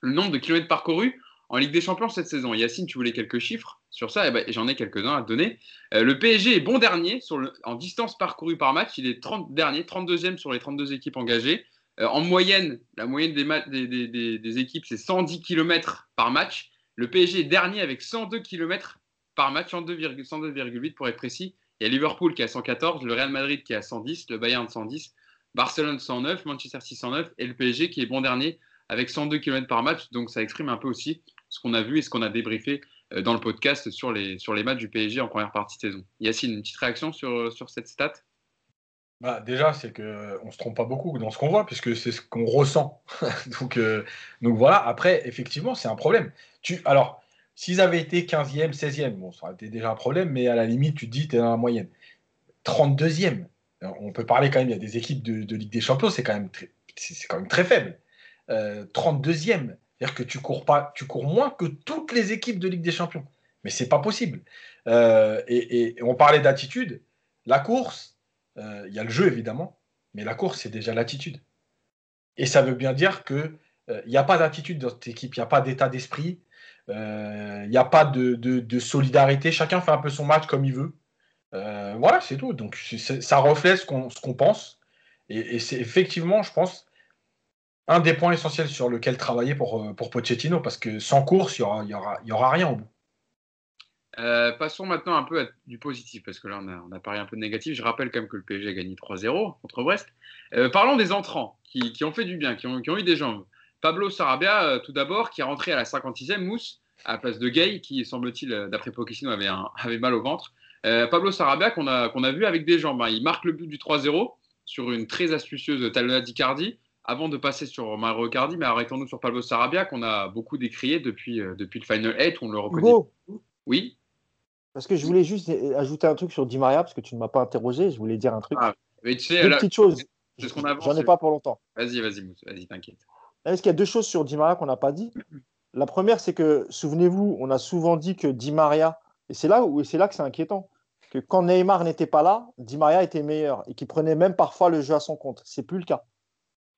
le nombre de kilomètres parcourus en Ligue des Champions cette saison. Yacine, tu voulais quelques chiffres sur ça, et ben, j'en ai quelques-uns à te donner. Euh, le PSG est bon dernier sur le, en distance parcourue par match. Il est 30 dernier, 32e sur les 32 équipes engagées. Euh, en moyenne, la moyenne des, équipes, c'est 110 km par match. Le PSG est dernier avec 102 km par match, 102,8 102, pour être précis. Il y a Liverpool qui a 114, le Real Madrid qui a 110, le Bayern 110, Barcelone 109, Manchester City 109 et le PSG qui est bon dernier avec 102 km par match. Donc ça exprime un peu aussi ce qu'on a vu et ce qu'on a débriefé dans le podcast sur les, sur les matchs du PSG en première partie de saison. Yacine, une petite réaction sur, sur cette stat? Bah, déjà, c'est qu'on ne se trompe pas beaucoup dans ce qu'on voit, puisque c'est ce qu'on ressent. donc, euh, donc voilà, après, effectivement, c'est un problème. Tu, alors, s'ils avaient été 15e, 16e, bon, ça aurait été déjà un problème, mais à la limite, tu te dis, tu es dans la moyenne. 32e, on peut parler quand même, il y a des équipes de, Ligue des Champions, c'est quand, c'est quand même très faible. Euh, 32e, c'est-à-dire que tu cours, pas, tu cours moins que toutes les équipes de Ligue des Champions. Mais c'est pas possible. Euh, et, on parlait d'attitude. La course, il euh, y a le jeu évidemment, mais la course, c'est déjà l'attitude. Et ça veut bien dire qu'il n'y a pas d'attitude dans cette équipe, il n'y a pas d'état d'esprit, il n'y a pas de, solidarité, chacun fait un peu son match comme il veut. Euh, voilà, c'est tout. Donc ça reflète ce qu'on qu pense. Et, et c'est effectivement, je pense, un des points essentiels sur lequel travailler pour, pour Pochettino, parce que sans course, il n'y aura, y aura, y aura rien au bout. Euh, passons maintenant un peu à du positif, parce que là, on a, on a, parlé un peu de négatif. Je rappelle quand même que le PSG a gagné 3-0 contre Brest. Euh, parlons des entrants qui, qui, ont fait du bien, qui ont, qui ont eu des jambes. Pablo Sarabia, euh, tout d'abord, qui est rentré à la 56e mousse, à la place de Gay, qui, semble-t-il, d'après Pochettino, avait, avait mal au ventre. Pablo Sarabia, qu'on a, qu'on a vu avec des jambes. Hein. Il marque le but du 3-0 sur une très astucieuse talonnade d'Icardi avant de passer sur Mario Cardi, mais arrêtons-nous sur Pablo Sarabia, qu'on a beaucoup décrié depuis, depuis le Final 8, on le reconnaît. Hugo. Oui. Parce que je voulais juste ajouter un truc sur Di Maria, parce que tu ne m'as pas interrogé, je voulais dire un truc. Ah, mais tu sais, Deux petites choses. J'en ai pas pour longtemps. Vas-y, vas-y, vas-y, t'inquiète. Est-ce qu'il y a deux choses sur Di Maria qu'on n'a pas dit? La première, c'est que, souvenez-vous, on a souvent dit que Di Maria, et c'est là, où, c'est là que c'est inquiétant, que quand Neymar n'était pas là, Di Maria était meilleur et qu'il prenait même parfois le jeu à son compte. C'est plus le cas.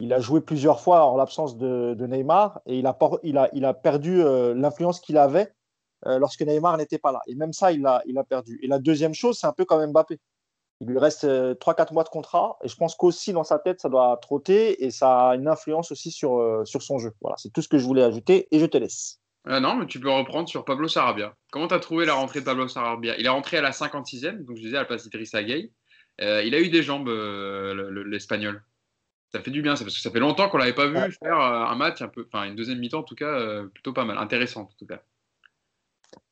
Il a joué plusieurs fois en l'absence de, Neymar et il a, perdu euh, l'influence qu'il avait euh, lorsque Neymar n'était pas là. Et même ça, il a, perdu. Et la deuxième chose, c'est un peu comme Mbappé. Il lui reste 3-4 euh, mois de contrat et je pense qu'aussi dans sa tête, ça doit trotter et ça a une influence aussi sur, euh, son jeu. Voilà, c'est tout ce que je voulais ajouter et je te laisse. non, mais tu peux reprendre sur Pablo Sarabia. Comment tu as trouvé la rentrée de Pablo Sarabia? Il est rentré à la 56e, donc je disais à la place d'Idrissa il a eu des jambes, l'Espagnol. Ça fait du bien, parce que ça fait longtemps qu'on l'avait pas vu faire un match, un peu, enfin une deuxième mi-temps en tout cas, plutôt pas mal, intéressante en tout cas.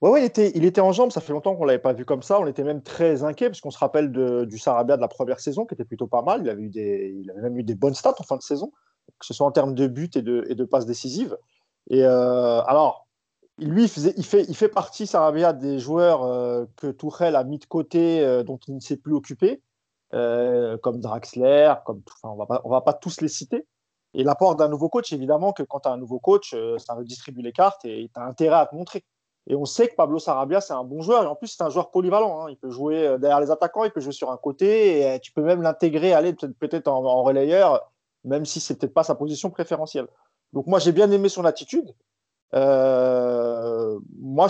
Oui, ouais, il, était, il était en jambes, ça fait longtemps qu'on ne l'avait pas vu comme ça. On était même très inquiet, parce qu'on se rappelle de, du Sarabia de la première saison, qui était plutôt pas mal. Il avait, eu des, il avait même eu des bonnes stats en fin de saison, que ce soit en termes de buts et de, et de passes décisives. Et euh, alors, lui, il, faisait, il, fait, il fait partie, Sarabia, des joueurs euh, que Tourelle a mis de côté, euh, dont il ne s'est plus occupé, comme Draxler, comme, enfin, on va, va pas tous les citer. Et l'apport d'un nouveau coach, évidemment, que quand tu as un nouveau coach, ça redistribue les cartes et tu as intérêt à te montrer. Et on sait que Pablo Sarabia, c'est un bon joueur. Et en plus, c'est un joueur polyvalent. Hein. Il peut jouer euh, derrière les attaquants, il peut jouer sur un côté. Et euh, tu peux même l'intégrer, aller peut-être en, relayeur, même si c'est peut-être pas sa position préférentielle. Donc moi, j'ai bien aimé son attitude. Euh, moi,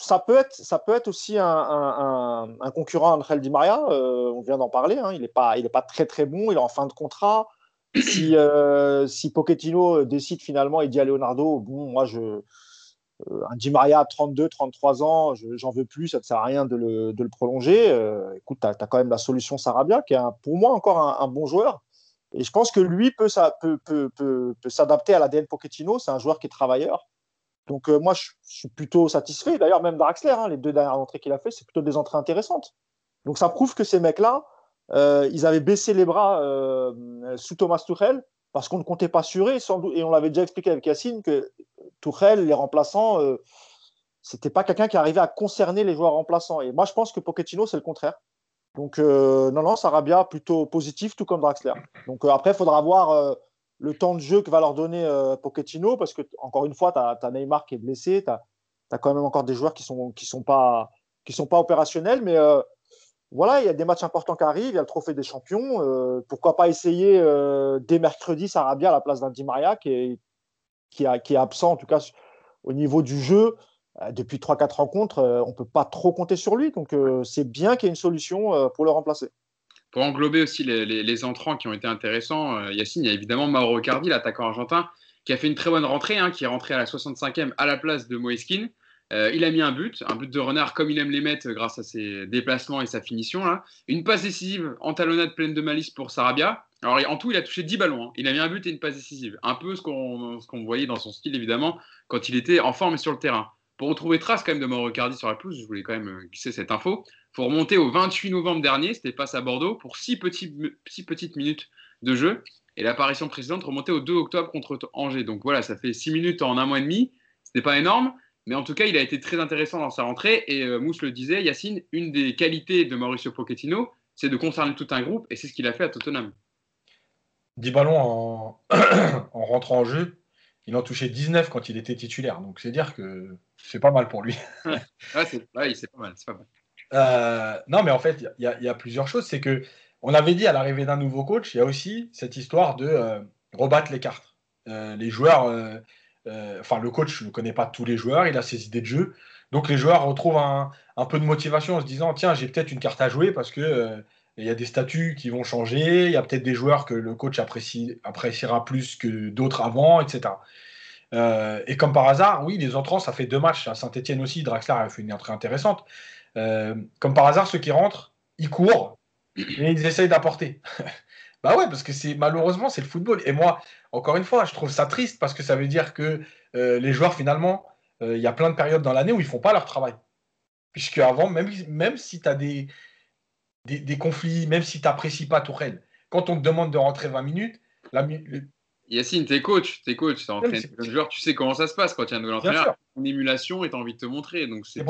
ça peut être, ça peut être aussi un, concurrent Angel Di Maria. on vient d'en parler. Hein. Il n'est pas, il est pas très très bon. Il est en fin de contrat. Si, si Pochettino décide finalement et dit à Leonardo, bon, moi je euh, un Di Maria à 32, 33 ans, j'en veux plus, ça ne sert à rien de le, de le prolonger. Euh, écoute, tu as, quand même la solution Sarabia, qui est pour moi encore un, bon joueur. Et je pense que lui peut, peut, peut, peut, peut s'adapter à l'ADN Pochettino. C'est un joueur qui est travailleur. Donc euh, moi, je, suis plutôt satisfait. D'ailleurs, même Draxler, hein, les deux dernières entrées qu'il a fait, c'est plutôt des entrées intéressantes. Donc ça prouve que ces mecs-là, ils avaient baissé les bras sous Thomas Tuchel parce qu'on ne comptait pas sur eux. Et on l'avait déjà expliqué avec Yacine que Tourelle, les remplaçants, euh, c'était pas quelqu'un qui arrivait à concerner les joueurs remplaçants. Et moi, je pense que Pochettino, c'est le contraire. Donc, euh, non, non, Sarabia, plutôt positif, tout comme Draxler. Donc, euh, après, il faudra voir euh, le temps de jeu que va leur donner Pochettino, parce que, encore une fois, tu as, Neymar qui est blessé, tu as, quand même encore des joueurs qui ne sont, qui pas, qui opérationnels, mais voilà, il y a des matchs importants qui arrivent, il y a le trophée des champions. pourquoi pas essayer dès mercredi Sarabia à la place d'un Di Maria qui est, qui, est absent, en tout cas au niveau du jeu. Euh, depuis 3-4 rencontres, euh, on ne peut pas trop compter sur lui. Donc, euh, c'est bien qu'il y ait une solution pour le remplacer. Pour englober aussi les, entrants qui ont été intéressants, Yacine, il y a évidemment Mauro Cardi, l'attaquant argentin, qui a fait une très bonne rentrée, hein, qui est rentré à la 65e à la place de Moeskin. il a mis un but, un but de renard comme il aime les mettre grâce à ses déplacements et sa finition. Là. Une passe décisive en talonnade pleine de malice pour Sarabia. Alors, en tout, il a touché 10 ballons. Hein. Il a mis un but et une passe décisive. Un peu ce qu'on voyait dans son style, évidemment, quand il était en forme et sur le terrain. Pour retrouver trace quand même de Mauro Cardi sur la pelouse, je voulais quand même euh, glisser cette info. Il faut remonter au 28 novembre dernier, c'était passe à Bordeaux, pour 6 petites minutes de jeu. Et l'apparition précédente remontait au 2 octobre contre Angers. Donc voilà, ça fait 6 minutes en un mois et demi. C'était pas énorme, mais en tout cas, il a été très intéressant dans sa rentrée. Et euh, Mousse le disait, Yacine, une des qualités de Mauricio Pochettino, c'est de concerner tout un groupe, et c'est ce qu'il a fait à Tottenham. 10 ballons en rentrant en jeu. Il en touchait 19 quand il était titulaire. Donc, c'est dire que c'est pas mal pour lui. ouais, c'est pas mal. Pas mal. Euh, non, mais en fait, il y, a plusieurs choses. C'est que on avait dit à l'arrivée d'un nouveau coach, il y a aussi cette histoire de euh, rebattre les cartes. Euh, les joueurs, enfin, le coach ne connaît pas tous les joueurs, il a ses idées de jeu. Donc, les joueurs retrouvent un, un peu de motivation en se disant tiens, j'ai peut-être une carte à jouer parce que il y a des statuts qui vont changer, il y a peut-être des joueurs que le coach appréciera plus que d'autres avant, etc. Euh, et comme par hasard, oui, les entrants, ça fait deux matchs. À Saint-Etienne aussi, Draxler a fait une entrée intéressante. Euh, comme par hasard, ceux qui rentrent, ils courent et ils essayent d'apporter. bah ouais, parce que c'est malheureusement, c'est le football. Et moi, encore une fois, je trouve ça triste parce que ça veut dire que euh, les joueurs, finalement, il y a plein de périodes dans l'année où ils font pas leur travail. Puisque avant, même, même si tu as des, des, conflits, même si tu n'apprécies pas Tourelle, quand on te demande de rentrer 20 minutes, la, Yacine, t'es coach, t'es coach, t'es entraîné joueur, tu sais comment ça se passe quand tu as un nouvel entraîneur, une émulation et t'as envie de te montrer. Donc c'est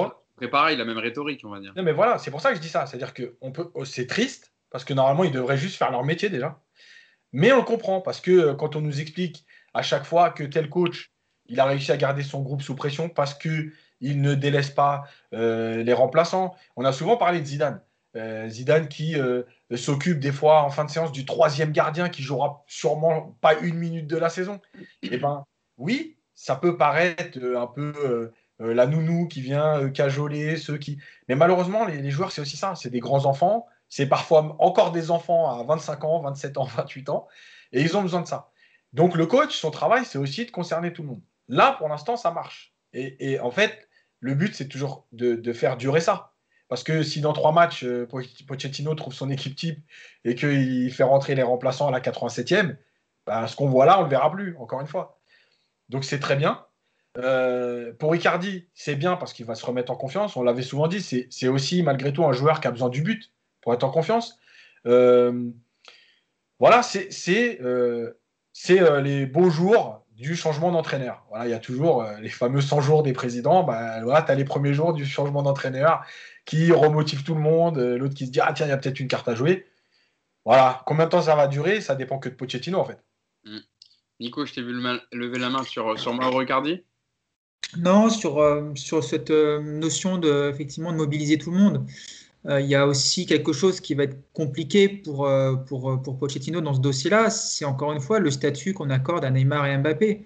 pareil, la même rhétorique, on va dire. Non, mais voilà, c'est pour ça que je dis ça. C'est-à-dire que on peut, oh, c'est triste parce que normalement ils devraient juste faire leur métier déjà. Mais on le comprend parce que euh, quand on nous explique à chaque fois que tel coach, il a réussi à garder son groupe sous pression parce que il ne délaisse pas euh, les remplaçants. On a souvent parlé de Zidane. Euh, Zidane qui euh, s'occupe des fois en fin de séance du troisième gardien qui jouera sûrement pas une minute de la saison. Eh ben oui, ça peut paraître euh, un peu la nounou qui vient cajoler ceux qui. Mais malheureusement, les, joueurs c'est aussi ça. C'est des grands enfants. C'est parfois encore des enfants à 25 ans, 27 ans, 28 ans, et ils ont besoin de ça. Donc le coach, son travail, c'est aussi de concerner tout le monde. Là, pour l'instant, ça marche. Et, en fait, le but, c'est toujours de faire durer ça. Parce que si dans trois matchs, euh, Pochettino trouve son équipe type et qu'il fait rentrer les remplaçants à la 87e, bah, ce qu'on voit là, on ne le verra plus, encore une fois. Donc c'est très bien. Euh, pour Icardi, c'est bien parce qu'il va se remettre en confiance. On l'avait souvent dit, c'est aussi malgré tout un joueur qui a besoin du but pour être en confiance. Euh, voilà, c'est les beaux jours du changement d'entraîneur. Voilà, il y a toujours les fameux 100 jours des présidents. Bah, tu as les premiers jours du changement d'entraîneur qui remotive tout le monde, euh, l'autre qui se dit ah tiens il y a peut-être une carte à jouer. Voilà, combien de temps ça va durer, ça dépend que de Pochettino en fait. Mm. Nico, je t'ai vu lever la main sur, sur Mauro Icardi? Non, sur, euh, sur cette euh, notion de, effectivement, de mobiliser tout le monde. Il y a aussi quelque chose qui va être compliqué pour, pour, pour Pochettino dans ce dossier-là, c'est encore une fois le statut qu'on accorde à Neymar et Mbappé.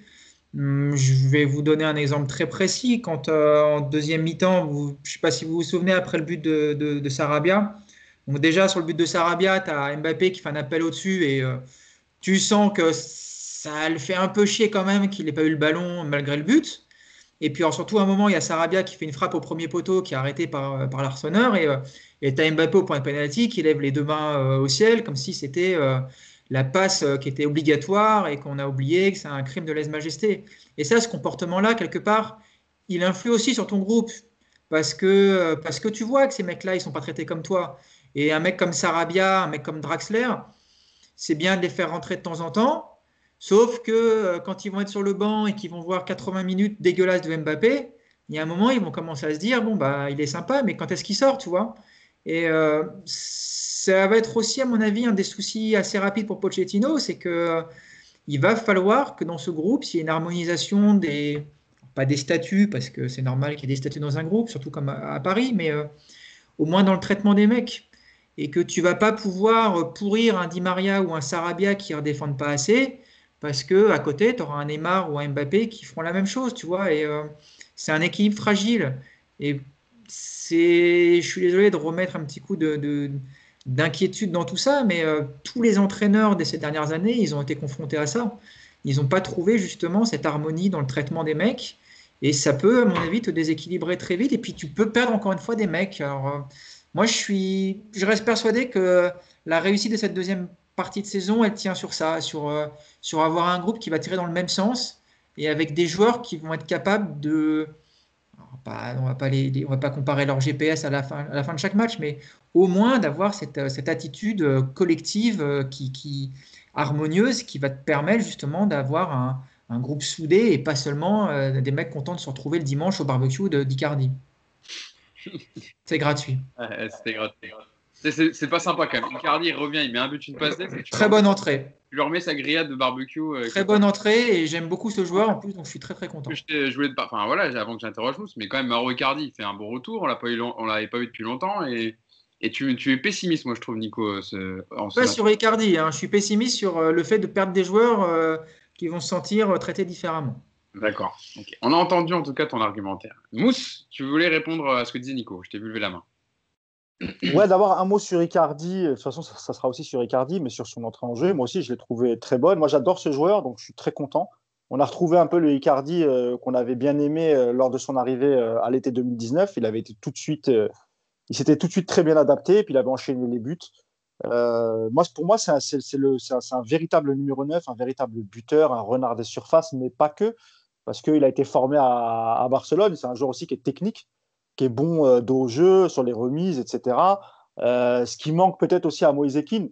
Hum, je vais vous donner un exemple très précis. Quand euh, en deuxième mi-temps, je ne sais pas si vous vous souvenez, après le but de, Sarabia, donc déjà sur le but de Sarabia, tu as Mbappé qui fait un appel au-dessus et euh, tu sens que ça le fait un peu chier quand même qu'il n'ait pas eu le ballon malgré le but. Et puis surtout à un moment, il y a Sarabia qui fait une frappe au premier poteau qui est arrêté par, euh, par l'Arseneur et tu as Mbappé au point de pénalty qui lève les deux mains au ciel comme si c'était la passe euh, qui était obligatoire et qu'on a oublié que c'est un crime de lèse-majesté. Et ça, ce comportement-là, quelque part, il influe aussi sur ton groupe parce que, euh, parce que tu vois que ces mecs-là, ils sont pas traités comme toi. Et un mec comme Sarabia, un mec comme Draxler, c'est bien de les faire rentrer de temps en temps, sauf que euh, quand ils vont être sur le banc et qu'ils vont voir 80 minutes dégueulasses de Mbappé, il y a un moment, ils vont commencer à se dire, bon, bah, il est sympa, mais quand est-ce qu'il sort, tu vois? Et ça va être aussi, à mon avis, un des soucis assez rapides pour Pochettino, c'est que euh, il va falloir que dans ce groupe, s'il y ait une harmonisation des, pas des statuts, parce que c'est normal qu'il y ait des statuts dans un groupe, surtout comme à, Paris, mais euh, au moins dans le traitement des mecs, et que tu vas pas pouvoir pourrir un Di Maria ou un Sarabia qui ne redéfendent pas assez, parce que à côté, tu auras un Neymar ou un Mbappé qui feront la même chose, tu vois, et euh, c'est un équilibre fragile. Et je suis désolé de remettre un petit coup de d'inquiétude dans tout ça, mais euh, tous les entraîneurs de ces dernières années, ils ont été confrontés à ça. Ils n'ont pas trouvé justement cette harmonie dans le traitement des mecs, et ça peut, à mon avis, te déséquilibrer très vite, et puis tu peux perdre encore une fois des mecs. Alors, euh, moi, je suis, je reste persuadé que la réussite de cette deuxième partie de saison, elle tient sur ça, sur, euh, sur avoir un groupe qui va tirer dans le même sens, et avec des joueurs qui vont être capables de on va pas les, on va pas comparer leur GPS à la fin, à la fin de chaque match, mais au moins d'avoir cette, attitude euh, collective euh, qui, harmonieuse qui va te permettre justement d'avoir un, groupe soudé et pas seulement euh, des mecs contents de se retrouver le dimanche au barbecue de d'Icardi. C'est gratuit. C'était gratuit. C'est pas sympa quand même. Icardi revient, il met un but, une passe Très bonne entrée. Tu lui remets sa grillade de barbecue. Euh, très bonne entrée et j'aime beaucoup ce joueur en plus, donc je suis très très content. Je, voulais enfin voilà, avant que j'interroge Mousse, mais quand même Mauro Icardi il fait un bon retour. On l'a pas eu, on l'avait pas eu depuis longtemps et, et tu, tu, es pessimiste, moi je trouve, Nico. Ce, pas sur Icardi, hein. je suis pessimiste sur euh, le fait de perdre des joueurs euh, qui vont se sentir traités différemment. D'accord. On a entendu en tout cas ton argumentaire. Mousse, tu voulais répondre à ce que disait Nico. Je t'ai vu lever la main. Ouais, d'avoir un mot sur Icardi. De toute façon, ça, sera aussi sur Icardi, mais sur son entrée en jeu. Moi aussi, je l'ai trouvé très bonne. Moi, j'adore ce joueur, donc je suis très content. on a retrouvé un peu le Icardi qu'on avait bien aimé lors de son arrivée à l'été 2019. Il avait été tout de suite, il s'était tout de suite très bien adapté, puis il avait enchaîné les buts. moi, pour moi, c'est un, un, véritable numéro 9, un véritable buteur, un renard des surfaces, mais pas que, parce qu'il a été formé à Barcelone. C'est un joueur aussi qui est technique, qui est bon euh, dos jeu, sur les remises, etc. Euh, ce qui manque peut-être aussi à Moïse Keane.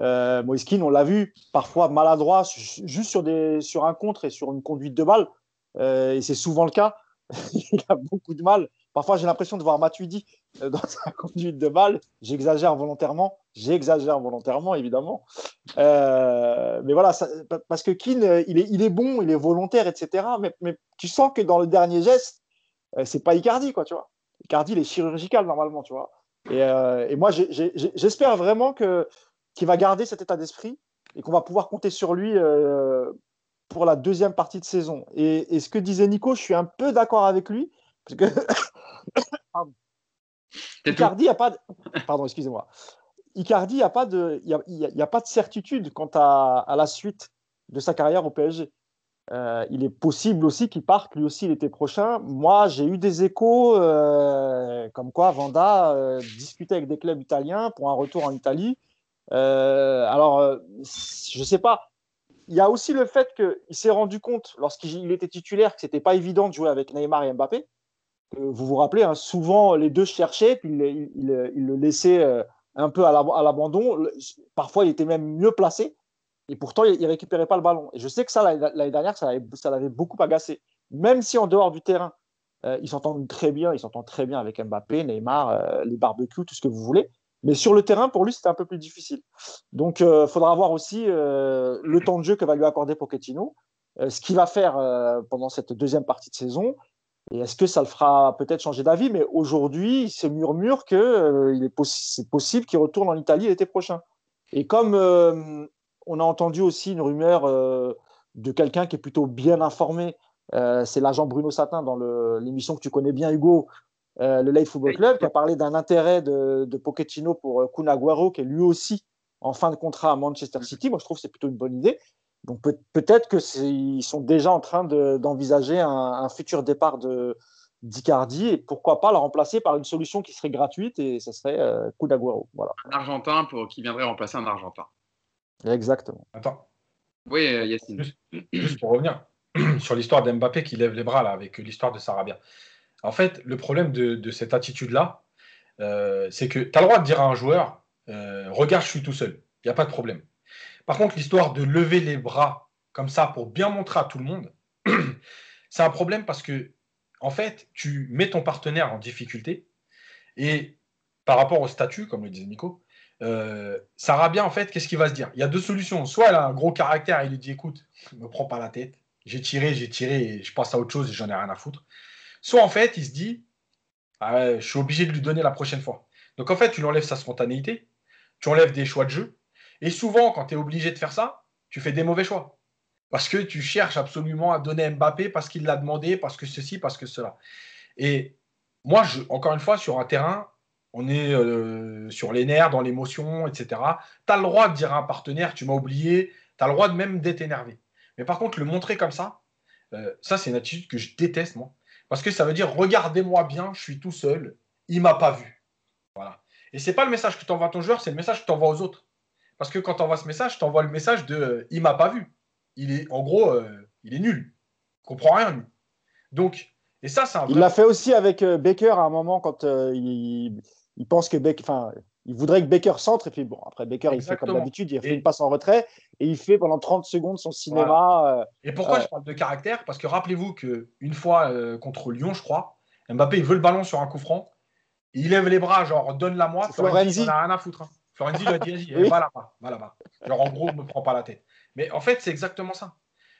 Euh, Moïse Keane, on l'a vu, parfois maladroit, juste sur, des, sur un contre et sur une conduite de balle. Euh, et c'est souvent le cas. il a beaucoup de mal. Parfois, j'ai l'impression de voir Matuidi euh, dans sa conduite de balle. J'exagère volontairement. J'exagère volontairement, évidemment. Mais voilà, parce que Keane, il est, il est bon, il est volontaire, etc. Mais, mais tu sens que dans le dernier geste, c'est pas Icardi, quoi, tu vois. Cardi, il est chirurgical normalement, tu vois. Et, euh, moi, j'espère vraiment que qu'il va garder cet état d'esprit et qu'on va pouvoir compter sur lui euh, pour la deuxième partie de saison. Et, ce que disait Nico, je suis un peu d'accord avec lui parce que Icardi a pas de... pardon, excusez-moi. Icardi a pas de, il y a, pas de certitude quant à, à la suite de sa carrière au PSG. Euh, il est possible aussi qu'il parte lui aussi l'été prochain. Moi, j'ai eu des échos euh, comme quoi Vanda euh, discutait avec des clubs italiens pour un retour en Italie. alors, je ne sais pas. Il y a aussi le fait qu'il s'est rendu compte, lorsqu'il était titulaire, que ce n'était pas évident de jouer avec Neymar et Mbappé. Vous vous rappelez, hein, souvent les deux cherchaient, puis il, le laissait un peu à l'abandon. Parfois, il était même mieux placé. Et pourtant, il ne récupérait pas le ballon. Et je sais que ça, l'année dernière, ça l'avait beaucoup agacé. Même si en dehors du terrain, euh, ils s'entendent très bien, ils s'entendent très bien avec Mbappé, Neymar, euh, les barbecues, tout ce que vous voulez. Mais sur le terrain, pour lui, c'était un peu plus difficile. Donc, il euh, faudra voir aussi le temps de jeu que va lui accorder Pochettino, ce qu'il va faire pendant cette deuxième partie de saison. Et est-ce que ça le fera peut-être changer d'avis? Mais aujourd'hui, il se murmure que est c'est possible qu'il retourne en Italie l'été prochain. Et comme on a entendu aussi une rumeur euh, de quelqu'un qui est plutôt bien informé. Euh, c'est l'agent Bruno Satin dans l'émission que tu connais bien, Hugo, euh, le Late Football Club, qui a parlé d'un intérêt de, Pochettino pour Kun qui est lui aussi en fin de contrat à Manchester City. Moi, je trouve que c'est plutôt une bonne idée. Donc peut-être qu'ils sont déjà en train d'envisager un, futur départ de d'Icardi et pourquoi pas la remplacer par une solution qui serait gratuite et ce serait euh, Voilà. Un Argentin pour, qui viendrait remplacer un Argentin. Exactement. Attends. Oui, euh, Yacine. Juste, pour revenir sur l'histoire d'Mbappé qui lève les bras là, avec l'histoire de Sarabia. En fait, le problème de, cette attitude-là, euh, c'est que tu as le droit de dire à un joueur euh, Regarde, je suis tout seul. Il n'y a pas de problème. Par contre, l'histoire de lever les bras comme ça pour bien montrer à tout le monde, c'est un problème parce que, en fait, tu mets ton partenaire en difficulté et par rapport au statut, comme le disait Nico, euh, Sarabia, en fait, qu'est-ce qu'il va se dire? Il y a deux solutions. Soit elle a un gros caractère et il lui dit écoute, me prends pas la tête, j'ai tiré, j'ai tiré, je passe à autre chose et j'en ai rien à foutre. Soit en fait, il se dit ah je suis obligé de lui donner la prochaine fois. Donc en fait, tu lui enlèves sa spontanéité, tu enlèves des choix de jeu. Et souvent, quand tu es obligé de faire ça, tu fais des mauvais choix. Parce que tu cherches absolument à donner Mbappé parce qu'il l'a demandé, parce que ceci, parce que cela. Et moi, je, encore une fois, sur un terrain, on est euh, sur les nerfs, dans l'émotion, etc. Tu as le droit de dire à un partenaire, tu m'as oublié, tu as le droit de même d'être énervé. Mais par contre, le montrer comme ça, euh, ça, c'est une attitude que je déteste, moi. Parce que ça veut dire, regardez-moi bien, je suis tout seul, il m'a pas vu. Voilà. Et c'est pas le message que tu envoies à ton joueur, c'est le message que tu envoies aux autres. Parce que quand tu envoies ce message, tu envoies le message de euh, il m'a pas vu. Il est, en gros, il est nul. Il comprend rien, lui. Donc, et ça, c'est un Il l'a fait aussi avec Baker à un moment quand il, il pense que Baker, enfin, il voudrait que Baker centre et puis bon, après Baker, il fait comme d'habitude, il fait une passe en retrait et il fait pendant 30 secondes son cinéma. Euh, et pourquoi je parle de caractère? Parce que rappelez-vous qu'une fois euh, contre Lyon, je crois, Mbappé, il veut le ballon sur un coup franc, il lève les bras, genre donne-la moi. Florenzi, il a rien à foutre. Hein. Florenzi lui a dit, va là-bas, va là-bas. Genre en gros, ne me prends pas la tête. Mais en fait, c'est exactement ça.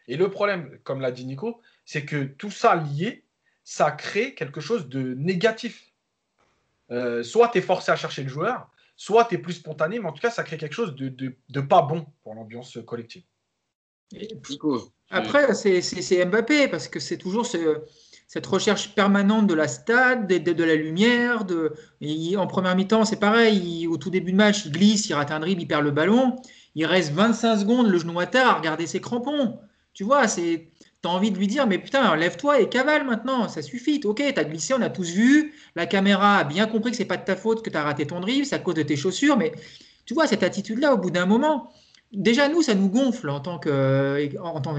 Et le problème, comme l'a dit Nico, c'est que tout ça lié, ça crée quelque chose de négatif euh, soit tu es forcé à chercher le joueur, soit tu es plus spontané, mais en tout cas, ça crée quelque chose de, pas bon pour l'ambiance collective. après, c'est Mbappé, parce que c'est toujours cette recherche permanente de la stade, de, la lumière. De, en première mi-temps, c'est pareil. au tout début de match, il glisse, il rate un dribble, il perd le ballon. Il reste 25 secondes, le genou à terre, à regarder ses crampons. Tu vois, c'est tu envie de lui dire, mais putain, lève-toi et cavale maintenant, ça suffit. Ok, tu as glissé, on a tous vu. La caméra a bien compris que c'est pas de ta faute que tu as raté ton drive, c'est à cause de tes chaussures. Mais tu vois, cette attitude-là, au bout d'un moment, déjà nous, ça nous gonfle en tant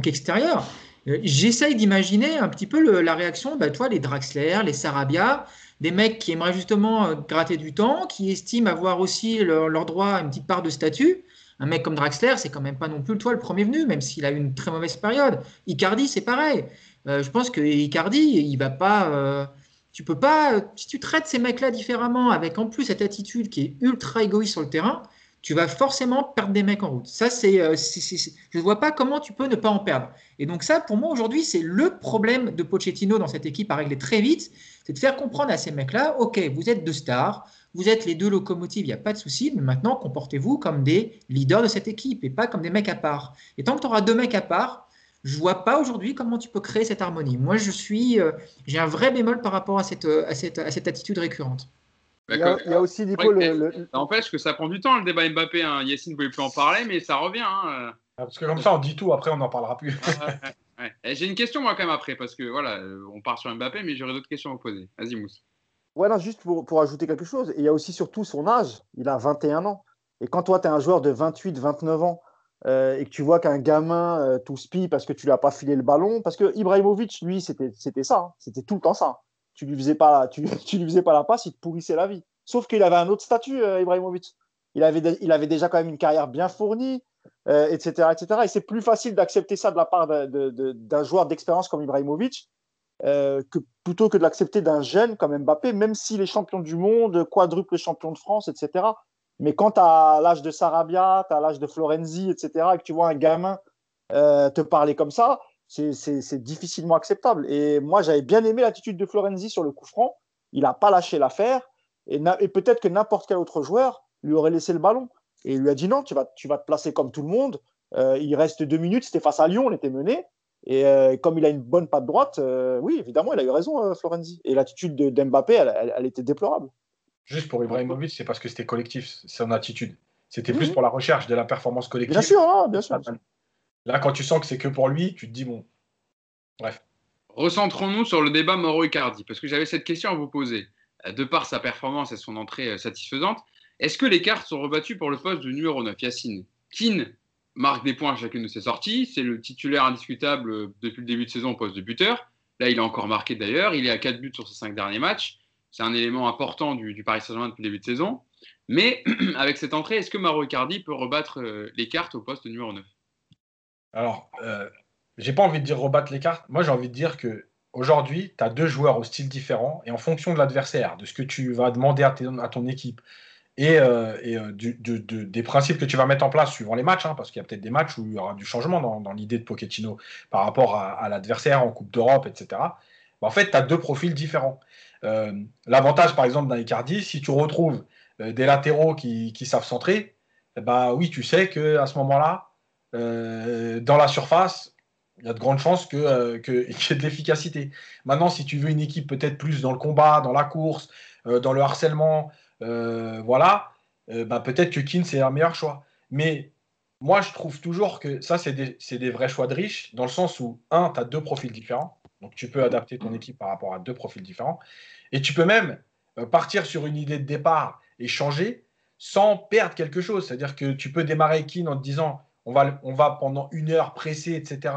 qu'extérieur. Euh, j'essaye d'imaginer un petit peu la réaction, bah, toi, les Draxler, les Sarabia, des mecs qui aimeraient justement euh, gratter du temps, qui estiment avoir aussi leur droit à une petite part de statut. Un mec comme Draxler, c'est quand même pas non plus toi le premier venu, même s'il a eu une très mauvaise période. Icardi, c'est pareil. Euh, je pense que Icardi, il va pas. Euh, tu peux pas. Si tu traites ces mecs-là différemment, avec en plus cette attitude qui est ultra égoïste sur le terrain, tu vas forcément perdre des mecs en route. Ça, c'est, euh, je ne vois pas comment tu peux ne pas en perdre. Et donc ça, pour moi, aujourd'hui, c'est le problème de Pochettino dans cette équipe à régler très vite, c'est de faire comprendre à ces mecs-là, OK, vous êtes deux stars, vous êtes les deux locomotives, il n'y a pas de souci, mais maintenant, comportez-vous comme des leaders de cette équipe et pas comme des mecs à part. Et tant que tu auras deux mecs à part, je vois pas aujourd'hui comment tu peux créer cette harmonie. Moi, je suis, euh, j'ai un vrai bémol par rapport à cette, à cette, à cette attitude récurrente. Il y, a, aussi, Nico, le, Ça empêche que ça prend du temps, le débat Mbappé. Hein. Yacine ne voulait plus en parler, mais ça revient. Hein. Ah, parce que comme ça, on dit tout, après, on n'en parlera plus. J'ai une question, moi, quand même, après, parce que voilà, on part sur Mbappé, mais j'aurais d'autres questions à vous poser. Vas-y, Mousse. Ouais, juste pour, pour, ajouter quelque chose, il y a aussi surtout son âge. Il a 21 ans. Et quand toi, tu es un joueur de 28, 29 ans euh, et que tu vois qu'un gamin euh, tout spi parce que tu lui as pas filé le ballon, parce que Ibrahimovic, lui, c'était ça. Hein. C'était tout le temps ça. Tu lui faisais pas, tu, tu lui faisais pas la passe, il te pourrissait la vie. Sauf qu'il avait un autre statut, euh, Ibrahimovic. Il avait, il avait déjà quand même une carrière bien fournie, etc., etc. Et c'est plus facile d'accepter ça de la part d'un joueur d'expérience comme Ibrahimovic euh, que plutôt que de l'accepter d'un jeune comme Mbappé, même s'il est champion du monde, quadruple champion de France, etc. Mais quand tu as l'âge de Sarabia, tu as l'âge de Florenzi, etc., et que tu vois un gamin te parler comme ça, c'est difficilement acceptable. Et moi, j'avais bien aimé l'attitude de Florenzi sur le coup franc. Il n'a pas lâché l'affaire. Et, peut-être que n'importe quel autre joueur lui aurait laissé le ballon. Et il lui a dit non, tu vas, tu vas te placer comme tout le monde. Euh, il reste deux minutes, c'était face à Lyon, on était mené. Et euh, comme il a une bonne patte droite, euh, oui, évidemment, il a eu raison, Florenzi. Et l'attitude d'Mbappé, elle, elle, était déplorable. Juste pour Ibrahimovic, c'est parce que c'était collectif, son attitude. C'était plus pour la recherche de la performance collective. Bien sûr, hein, bien sûr. Là, quand tu sens que c'est que pour lui, tu te dis bon. Bref. Recentrons-nous sur le débat Moro-Icardi, parce que j'avais cette question à vous poser. Euh, de par sa performance et son entrée euh, satisfaisante. Est-ce que les cartes sont rebattues pour le poste de numéro 9 Yacine Keane marque des points à chacune de ses sorties. C'est le titulaire indiscutable euh, depuis le début de saison au poste de buteur. Là, il a encore marqué d'ailleurs. Il est à 4 buts sur ses 5 derniers matchs. C'est un élément important du, Paris Saint-Germain depuis le début de saison. Mais avec cette entrée, est-ce que Maro Icardi peut rebattre les cartes au poste numéro 9 Alors, j'ai pas envie de dire rebattre les cartes. Moi, j'ai envie de dire que Aujourd'hui, tu as deux joueurs au style différent et en fonction de l'adversaire, de ce que tu vas demander à, ton équipe et, euh, euh, des principes que tu vas mettre en place suivant les matchs, hein, parce qu'il y a peut-être des matchs où il y aura du changement dans, l'idée de Pochettino par rapport à, l'adversaire en Coupe d'Europe, etc. Bah, en fait, tu as deux profils différents. Euh, l'avantage, par exemple, d'un Icardi, si tu retrouves des latéraux qui, savent centrer, bah oui, tu sais qu'à ce moment-là, dans la surface, il y a de grandes chances qu'il y ait de l'efficacité. Maintenant, si tu veux une équipe peut-être plus dans le combat, dans la course, dans le harcèlement, euh, voilà, bah, peut-être que Keane, c'est un meilleur choix. Mais moi, je trouve toujours que ça, c'est des, vrais choix de riches, dans le sens où, un, tu as deux profils différents, donc tu peux adapter ton équipe par rapport à deux profils différents, et tu peux même partir sur une idée de départ et changer sans perdre quelque chose. C'est-à-dire que tu peux démarrer Keane en te disant, on va, on va pendant une heure presser, etc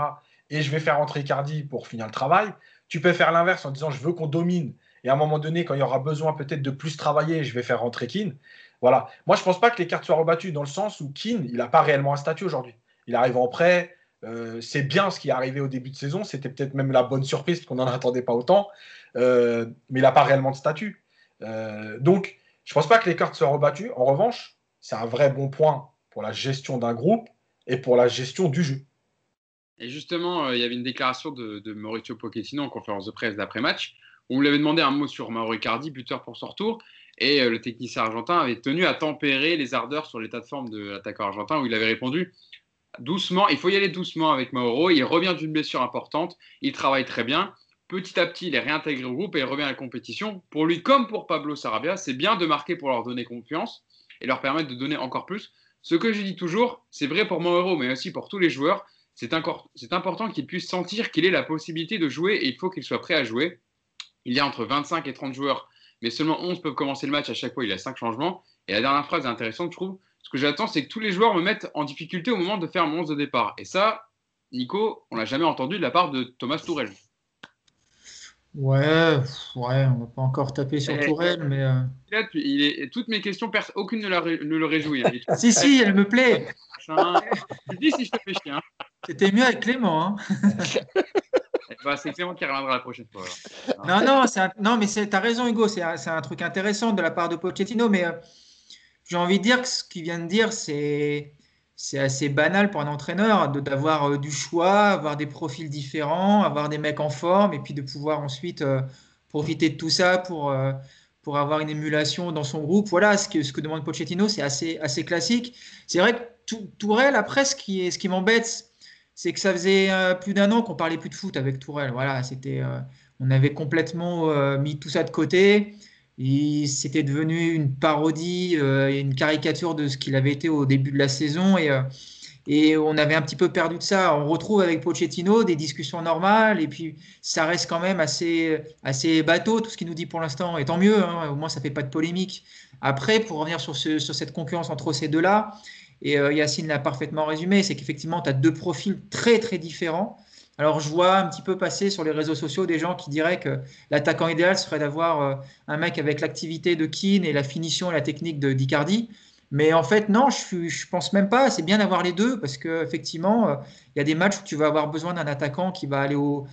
et je vais faire entrer Cardi pour finir le travail. Tu peux faire l'inverse en disant je veux qu'on domine et à un moment donné, quand il y aura besoin peut-être de plus travailler, je vais faire rentrer Keane. Voilà. Moi, je ne pense pas que les cartes soient rebattues dans le sens où Keane, il n'a pas réellement un statut aujourd'hui. Il arrive en prêt. Euh, c'est bien ce qui est arrivé au début de saison. C'était peut-être même la bonne surprise qu'on n'en attendait pas autant. Euh, mais il n'a pas réellement de statut. Euh, donc, je ne pense pas que les cartes soient rebattues. En revanche, c'est un vrai bon point pour la gestion d'un groupe et pour la gestion du jeu. Et justement, il y avait une déclaration de, Mauricio Pochettino en conférence de presse d'après-match on lui avait demandé un mot sur Mauro Icardi, buteur pour son retour. Et euh, le technicien argentin avait tenu à tempérer les ardeurs sur l'état de forme de l'attaquant argentin où il avait répondu doucement, il faut y aller doucement avec Mauro. Il revient d'une blessure importante, il travaille très bien. Petit à petit, il est réintégré au groupe et il revient à la compétition. Pour lui, comme pour Pablo Sarabia, c'est bien de marquer pour leur donner confiance et leur permettre de donner encore plus. Ce que je dis toujours, c'est vrai pour Mauro, mais aussi pour tous les joueurs, c'est important qu'il puisse sentir qu'il ait la possibilité de jouer et il faut qu'il soit prêt à jouer. Il y a entre 25 et 30 joueurs, mais seulement 11 peuvent commencer le match. À chaque fois, il y a 5 changements. Et la dernière phrase est intéressante, je trouve. Ce que j'attends, c'est que tous les joueurs me mettent en difficulté au moment de faire mon 11 de départ. Et ça, Nico, on l'a jamais entendu de la part de Thomas Tourel. Ouais, ouais, on va pas encore taper sur Tourelle, mais. Euh... Là, il est, toutes mes questions, aucune ne, la, ne le réjouit. Hein. si, si, elle me plaît. Tu dis si je te fais chier. Hein. C'était mieux avec Clément. Hein. bah, c'est Clément qui reviendra la prochaine fois. Non, non, non mais tu as raison, Hugo. C'est un, truc intéressant de la part de Pochettino, mais euh, j'ai envie de dire que ce qu'il vient de dire, c'est assez banal pour un entraîneur d'avoir euh, du choix, avoir des profils différents, avoir des mecs en forme et puis de pouvoir ensuite euh, profiter de tout ça pour, avoir une émulation dans son groupe. Voilà ce que, demande Pochettino, c'est assez, assez classique. C'est vrai que Tourelle, après, ce qui, ce qui m'embête, c'est que ça faisait plus d'un an qu'on parlait plus de foot avec Tourelle. Voilà, c'était, on avait complètement mis tout ça de côté. C'était devenu une parodie euh, et une caricature de ce qu'il avait été au début de la saison. Et, euh, et on avait un petit peu perdu de ça. On retrouve avec Pochettino des discussions normales. Et puis, ça reste quand même assez, assez bateau, tout ce qu'il nous dit pour l'instant. Et tant mieux, hein, au moins, ça ne fait pas de polémique. Après, pour revenir sur, ce, sur cette concurrence entre ces deux-là, et euh, Yacine l'a parfaitement résumé, c'est qu'effectivement, tu as deux profils très, très différents. Alors, je vois un petit peu passer sur les réseaux sociaux des gens qui diraient que l'attaquant idéal serait d'avoir euh, un mec avec l'activité de Keane et la finition et la technique de d'Icardi. Mais en fait, non, je ne pense même pas. C'est bien d'avoir les deux parce qu'effectivement, euh, il y a des matchs où tu vas avoir besoin d'un attaquant qui va aller au,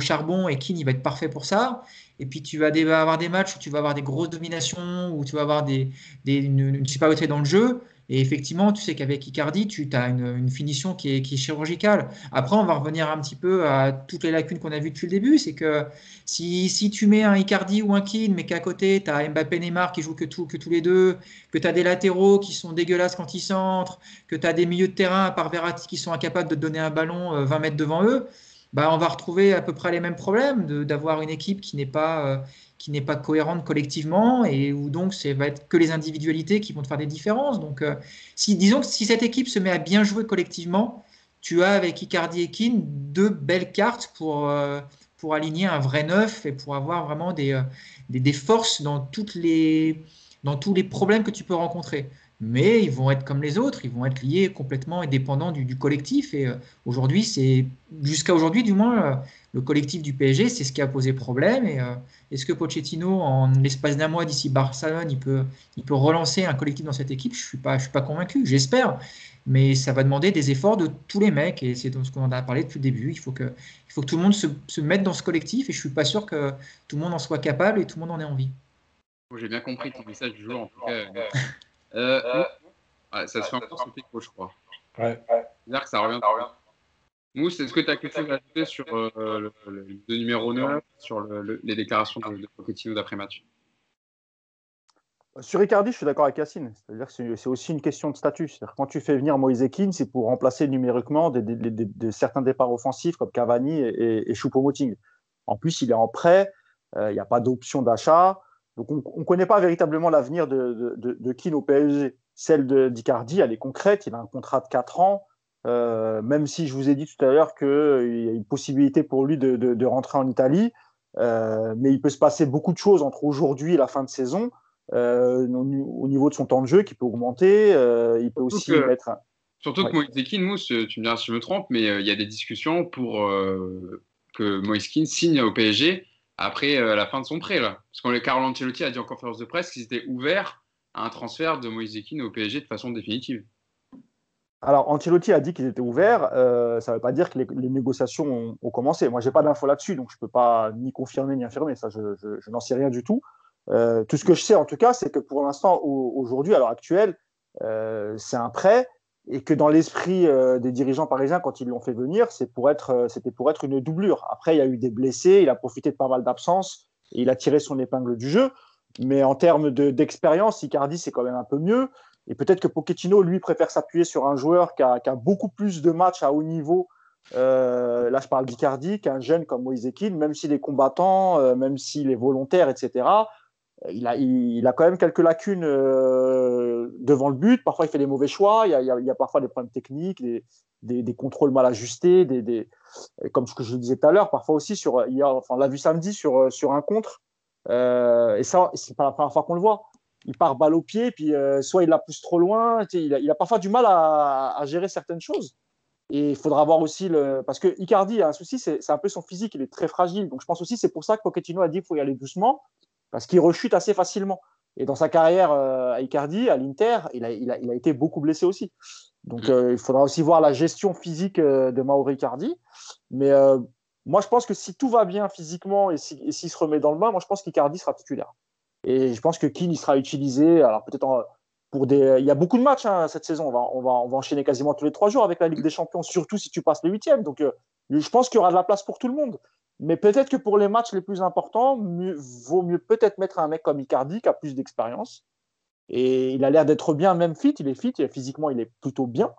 charbon et Keane, il va être parfait pour ça. Et puis, tu vas avoir des matchs où tu vas avoir des grosses dominations, où tu vas avoir des, une, une supériorité dans le jeu. Et effectivement, tu sais qu'avec Icardi, tu as une, finition qui est, chirurgicale. Après, on va revenir un petit peu à toutes les lacunes qu'on a vues depuis le début. C'est que si, tu mets un Icardi ou un Keane, mais qu'à côté, tu as Mbappé Neymar qui tout, que tous les deux, que tu as des latéraux qui sont dégueulasses quand ils centrent, que tu as des milieux de terrain, à part Verratti, qui sont incapables de donner un ballon 20 euh, mètres devant eux, bah, on va retrouver à peu près les mêmes problèmes d'avoir une équipe qui n'est pas. Euh, qui n'est pas cohérente collectivement et où donc c'est va être que les individualités qui vont te faire des différences. Donc, euh, si disons que si cette équipe se met à bien jouer collectivement, tu as avec Icardi et Keane deux belles cartes pour, euh, pour aligner un vrai neuf et pour avoir vraiment des, euh, des, des, forces dans, toutes les, dans tous les problèmes que tu peux rencontrer. Mais ils vont être comme les autres, ils vont être liés complètement et dépendants du, du collectif. Et aujourd'hui, c'est jusqu'à aujourd'hui, du moins, le collectif du PSG, c'est ce qui a posé problème. Et euh, est-ce que Pochettino, en l'espace d'un mois d'ici Barcelone, il peut, il peut relancer un collectif dans cette équipe? Je ne suis, pas, je suis pas convaincu, j'espère. Mais ça va demander des efforts de tous les mecs. Et c'est ce qu'on a parlé depuis le début. Il faut que, il faut que tout le monde se, se, mette dans ce collectif. Et je ne suis pas sûr que tout le monde en soit capable et tout le monde en ait envie. J'ai bien compris ton message du jour, en tout cas. Euh, ça se fait encore ce je crois. Ouais. C'est-à-dire que ça revient. Mousse, est-ce que tu as quelque chose à ajouter sur euh, le, numéro 9, sur les déclarations de, de Pochettino d'après-match sur Ricardi, je suis d'accord avec Yacine. C'est-à-dire que c'est aussi une question de statut. C'est-à-dire quand tu fais venir Moïse Keane, c'est pour remplacer numériquement des, certains départs offensifs comme Cavani et, et, Choupo-Moting. En plus, il est en prêt, euh, il n'y a pas d'option d'achat. Donc, on ne connaît pas véritablement l'avenir de, de, Keane au PSG. Celle d'Icardi, elle est concrète. Il a un contrat de 4 ans. Euh, même si je vous ai dit tout à l'heure qu'il y a une possibilité pour lui de, de, de rentrer en Italie, euh, mais il peut se passer beaucoup de choses entre aujourd'hui et la fin de saison. Euh, au niveau de son temps de jeu qui peut augmenter, euh, il peut aussi que, mettre. Surtout que Moïse Keane, Mousse, tu me diras si je me trompe, mais euh, il y a des discussions pour que Moïse Keane signe au PSG après la fin de son prêt. Là. Parce que Carlo Ancelotti a dit en conférence de presse qu'ils étaient ouverts à un transfert de Moïse Keane au PSG de façon définitive. Alors, Ancelotti a dit qu'ils étaient ouverts. Euh, ça ne veut pas dire que les, négociations ont, commencé. Moi, je n'ai pas d'infos là-dessus, donc je ne peux pas ni confirmer ni infirmer. Ça, je, n'en sais rien du tout. Euh, tout ce que je sais, en tout cas, c'est que pour l'instant, aujourd'hui, à l'heure actuelle, euh, c'est un prêt et que dans l'esprit des dirigeants parisiens, quand ils l'ont fait venir, être, c'était pour être une doublure. Après, il y a eu des blessés, il a profité de pas mal d'absences il a tiré son épingle du jeu. Mais en termes d'expérience, Icardi, c'est quand même un peu mieux. Et peut-être que Pochettino, lui, préfère s'appuyer sur un joueur qui a, beaucoup plus de matchs à haut niveau. Euh, là, je parle d'Icardi, qu'un jeune comme Moïse Keane, même s'il est combattant, euh, même s'il est volontaire, etc. il, a quand même quelques lacunes devant le but. Parfois, il fait des mauvais choix. Il y a, il a parfois des problèmes techniques, des, contrôles mal ajustés, des, comme ce que je disais tout à l'heure. Parfois aussi, sur, hier, enfin, on l'a vu samedi sur, sur un contre. et ça, c'est pas la première fois qu'on le voit il part balle au pied, puis euh, soit il la pousse trop loin. Il a, il a, parfois du mal à, à, gérer certaines choses. Et il faudra voir aussi le. Parce que Icardi a un souci, c'est un peu son physique, il est très fragile. Donc je pense aussi c'est pour ça que Pochettino a dit qu'il faut y aller doucement, parce qu'il rechute assez facilement. Et dans sa carrière euh, à Icardi, à l'Inter, il a, été beaucoup blessé aussi. Donc euh, il faudra aussi voir la gestion physique de Mauro Icardi. Mais moi je pense que si tout va bien physiquement et s'il si, se remet dans le bain, moi je pense qu'Icardi sera titulaire. Et je pense que Keane, il sera utilisé. Alors peut-être pour des. Il y a beaucoup de matchs hein, cette saison. On va, enchaîner quasiment tous les trois jours avec la Ligue des Champions, surtout si tu passes le huitième. Donc euh, je pense qu'il y aura de la place pour tout le monde. Mais peut-être que pour les matchs les plus importants, mieux, vaut mieux peut-être mettre un mec comme Icardi qui a plus d'expérience. Et il a l'air d'être bien, même fit. Il est fit. Physiquement, il est plutôt bien.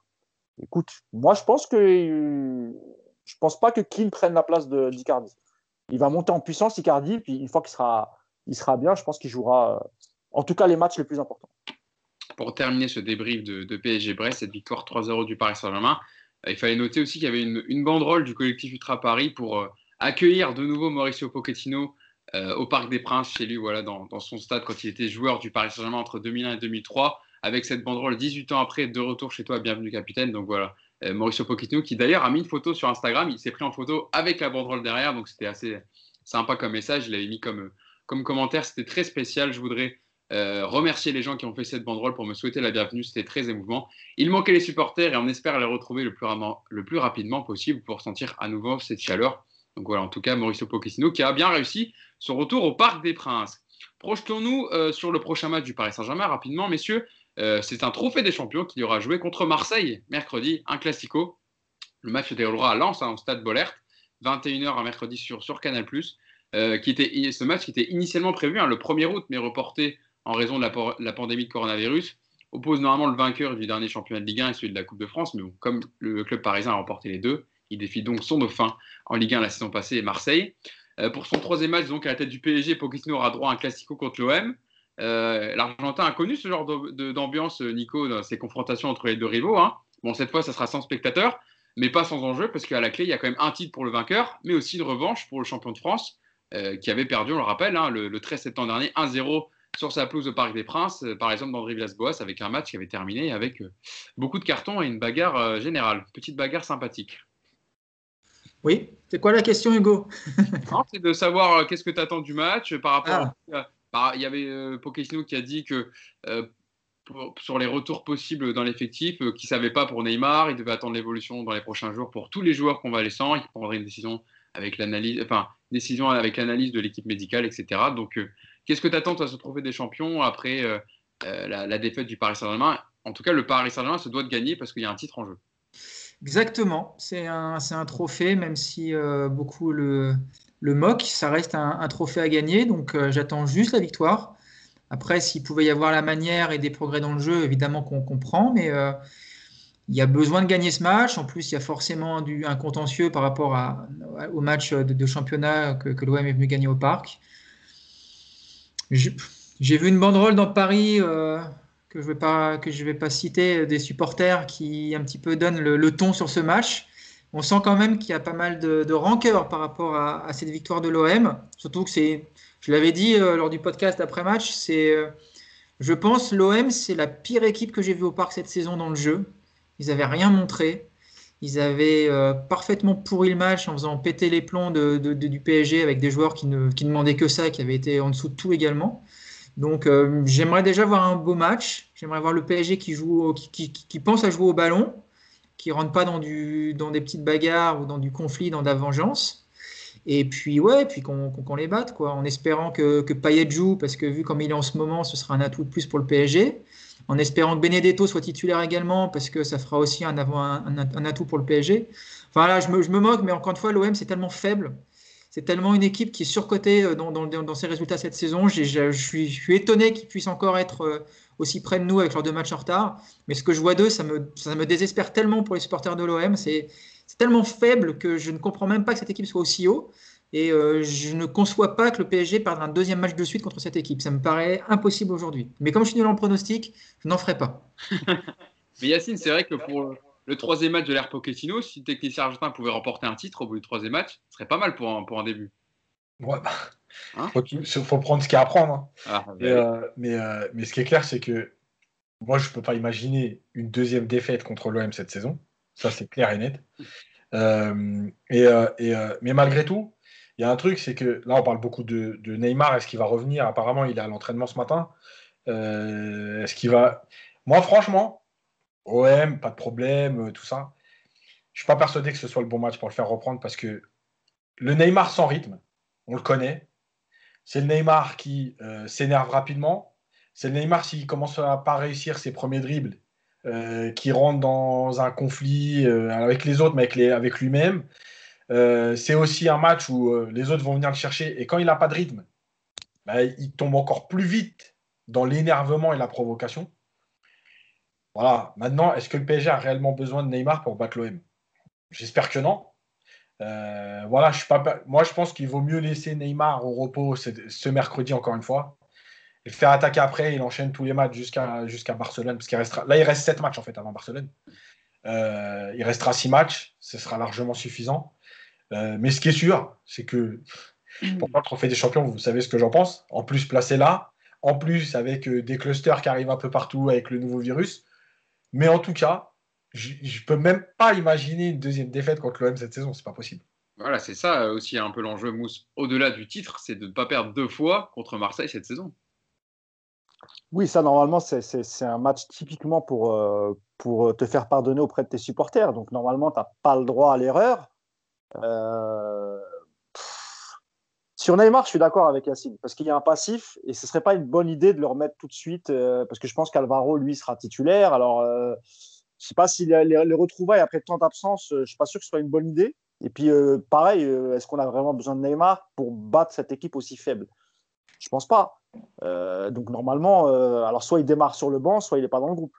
Écoute, moi, je pense que. Je pense pas que Keane prenne la place d'Icardi. Il va monter en puissance, Icardi, puis une fois qu'il sera il sera bien. Je pense qu'il jouera, euh, en tout cas, les matchs les plus importants. Pour terminer ce débrief de, PSG Brest, cette victoire 3-0 du Paris Saint-Germain, euh, il fallait noter aussi qu'il y avait une, banderole du collectif Ultra Paris pour euh, accueillir de nouveau Mauricio Pochettino au Parc des Princes, chez lui, voilà, dans, son stade, quand il était joueur du Paris Saint-Germain entre 2001 et 2003, avec cette banderole 18 ans après, de retour chez toi, bienvenue capitaine. Donc voilà, Mauricio Pochettino, qui d'ailleurs a mis une photo sur Instagram, il s'est pris en photo avec la banderole derrière, donc c'était assez sympa comme message. Il l'avait mis comme comme commentaire. C'était très spécial. Je voudrais euh, remercier les gens qui ont fait cette banderole pour me souhaiter la bienvenue. C'était très émouvant. Il manquait les supporters et on espère les retrouver le plus, le plus rapidement possible pour sentir à nouveau cette chaleur. Donc voilà, en tout cas, Mauricio Pochettino qui a bien réussi son retour au Parc des Princes. Projetons-nous euh, sur le prochain match du Paris Saint-Germain rapidement, messieurs. Euh, c'est un trophée des champions qu'il y aura joué contre Marseille mercredi, un classico. Le match se déroulera à Lens, hein, au stade Bollert, 21h un mercredi sur, Canal. Euh, qui était, ce match qui était initialement prévu hein, le 1er août, mais reporté en raison de la, pandémie de coronavirus, oppose normalement le vainqueur du dernier championnat de Ligue 1 et celui de la Coupe de France. Mais comme le club parisien a remporté les deux, il défie donc son dauphin en Ligue 1 la saison passée, Marseille. Euh, pour son troisième match, donc à la tête du PSG, Pochettino aura droit à un classico contre l'OM. Euh, L'Argentin a connu ce genre d'ambiance, Nico, dans ses confrontations entre les deux rivaux. Hein. Bon, cette fois, ça sera sans spectateurs, mais pas sans enjeu, parce qu'à la clé, il y a quand même un titre pour le vainqueur, mais aussi une revanche pour le champion de France. Euh, qui avait perdu, on le rappelle, hein, le, 13 septembre dernier, 1-0 sur sa pelouse au Parc des Princes, euh, par exemple d'André Villas-Boas, avec un match qui avait terminé avec euh, beaucoup de cartons et une bagarre générale. Petite bagarre sympathique. Oui, c'est quoi la question, Hugo? C'est de savoir qu'est-ce que tu attends du match par rapport ah. bah, Il y avait Pochettino qui a dit que sur les retours possibles dans l'effectif, qu'il ne savait pas pour Neymar, il devait attendre l'évolution dans les prochains jours pour tous les joueurs qu'on va laisser, il prendrait une décision avec l'analyse, enfin, décision avec l'analyse de l'équipe médicale, etc. Donc, euh, qu'est-ce que tu attends à se trouver des champions après euh, euh, la, défaite du Paris Saint-Germain? En tout cas, le Paris Saint-Germain se doit de gagner parce qu'il y a un titre en jeu. Exactement, c'est un, un, trophée, même si beaucoup le, moquent, ça reste un, trophée à gagner, donc j'attends juste la victoire. Après, s'il pouvait y avoir la manière et des progrès dans le jeu, évidemment qu'on comprend, mais il y a besoin de gagner ce match. En plus, il y a forcément un contentieux par rapport au match de, championnat que, que l'OM est venu gagner au parc. J'ai vu une banderole dans Paris euh, que je ne vais, pas, vais pas citer, des supporters qui un petit peu donnent le, ton sur ce match. On sent quand même qu'il y a pas mal de, rancœur par rapport à, cette victoire de l'OM. Surtout que c'est, je l'avais dit euh, lors du podcast après-match, c'est, euh, je pense, l'OM, c'est la pire équipe que j'ai vue au parc cette saison dans le jeu. Ils n'avaient rien montré. Ils avaient euh, parfaitement pourri le match en faisant péter les plombs de, du PSG avec des joueurs qui ne qui demandaient que ça, qui avaient été en dessous de tout également. Donc euh, j'aimerais déjà voir un beau match. J'aimerais voir le PSG qui, joue, qui, qui, pense à jouer au ballon, qui rentre pas dans, des petites bagarres ou dans du conflit, dans de la vengeance. Et puis ouais, puis qu'on les batte, quoi, en espérant que, que Payet joue, parce que vu comme il est en ce moment, ce sera un atout de plus pour le PSG en espérant que Benedetto soit titulaire également, parce que ça fera aussi un, un, atout pour le PSG. Enfin là, je me, moque, mais encore une fois, l'OM, c'est tellement faible. C'est tellement une équipe qui est surcotée euh, dans, ses résultats cette saison. Je, suis, étonné qu'ils puissent encore être euh, aussi près de nous avec leurs deux matchs en retard. Mais ce que je vois d'eux, ça me, désespère tellement pour les supporters de l'OM. C'est tellement faible que je ne comprends même pas que cette équipe soit aussi haut. Et euh, je ne conçois pas que le PSG perde un deuxième match de suite contre cette équipe. Ça me paraît impossible aujourd'hui. Mais comme je suis nul en pronostic, je n'en ferai pas. Mais Yacine, c'est vrai que pour le troisième match de l'ère Pochettino, si le technicien argentin pouvait remporter un titre au bout du troisième match, ce serait pas mal pour un, pour un début. Ouais, bah, hein faut, prendre ce qu'il y a à prendre. Hein. Ah, bah euh, mais, euh, mais, ce qui est clair, c'est que moi, je peux pas imaginer une deuxième défaite contre l'OM cette saison. Ça, c'est clair et net. Euh, et, mais malgré tout, il y a un truc, c'est que là, on parle beaucoup de, Neymar. Est-ce qu'il va revenir? Apparemment, il est à l'entraînement ce matin. Est-ce qu'il va? Moi, franchement, OM, pas de problème, tout ça. Je suis pas persuadé que ce soit le bon match pour le faire reprendre parce que le Neymar sans rythme, on le connaît. C'est le Neymar qui euh, s'énerve rapidement. C'est le Neymar s'il commence à pas réussir ses premiers dribbles, euh, qui rentre dans un conflit euh, avec les autres, mais avec, avec lui-même. c'est aussi un match où les autres vont venir le chercher et quand il n'a pas de rythme, bah, il tombe encore plus vite dans l'énervement et la provocation. Voilà. Maintenant, est-ce que le PSG a réellement besoin de Neymar pour battre l'OM J'espère que non. Euh, voilà, je suis pas, moi, je pense qu'il vaut mieux laisser Neymar au repos ce mercredi, encore une fois, et faire attaquer après. Il enchaîne tous les matchs jusqu'à jusqu'à Barcelone. Parce qu'il restera, là, il reste 7 matchs en fait avant Barcelone. Euh, il restera 6 matchs, ce sera largement suffisant. Euh, mais ce qui est sûr, c'est que pour le trophée des champions, vous savez ce que j'en pense. En plus, placé là, en plus, avec des clusters qui arrivent un peu partout avec le nouveau virus. Mais en tout cas, je, ne peux même pas imaginer une deuxième défaite contre l'OM cette saison, c'est pas possible. Voilà, c'est ça aussi un peu l'enjeu, Mousse. Au-delà du titre, c'est de ne pas perdre deux fois contre Marseille cette saison. Oui, ça, normalement, c'est un match typiquement pour, euh, pour te faire pardonner auprès de tes supporters. Donc, normalement, tu n'as pas le droit à l'erreur. Euh, sur Neymar, je suis d'accord avec Yacine, parce qu'il y a un passif, et ce ne serait pas une bonne idée de le remettre tout de suite, euh, parce que je pense qu'Alvaro, lui, sera titulaire. Alors, je ne sais pas si les, les, retrouvailles après tant d'absence, euh, je ne suis pas sûr que ce soit une bonne idée. Et puis, euh, pareil, euh, est-ce qu'on a vraiment besoin de Neymar pour battre cette équipe aussi faible? Je ne pense pas. donc, normalement, alors soit il démarre sur le banc, soit il n'est pas dans le groupe.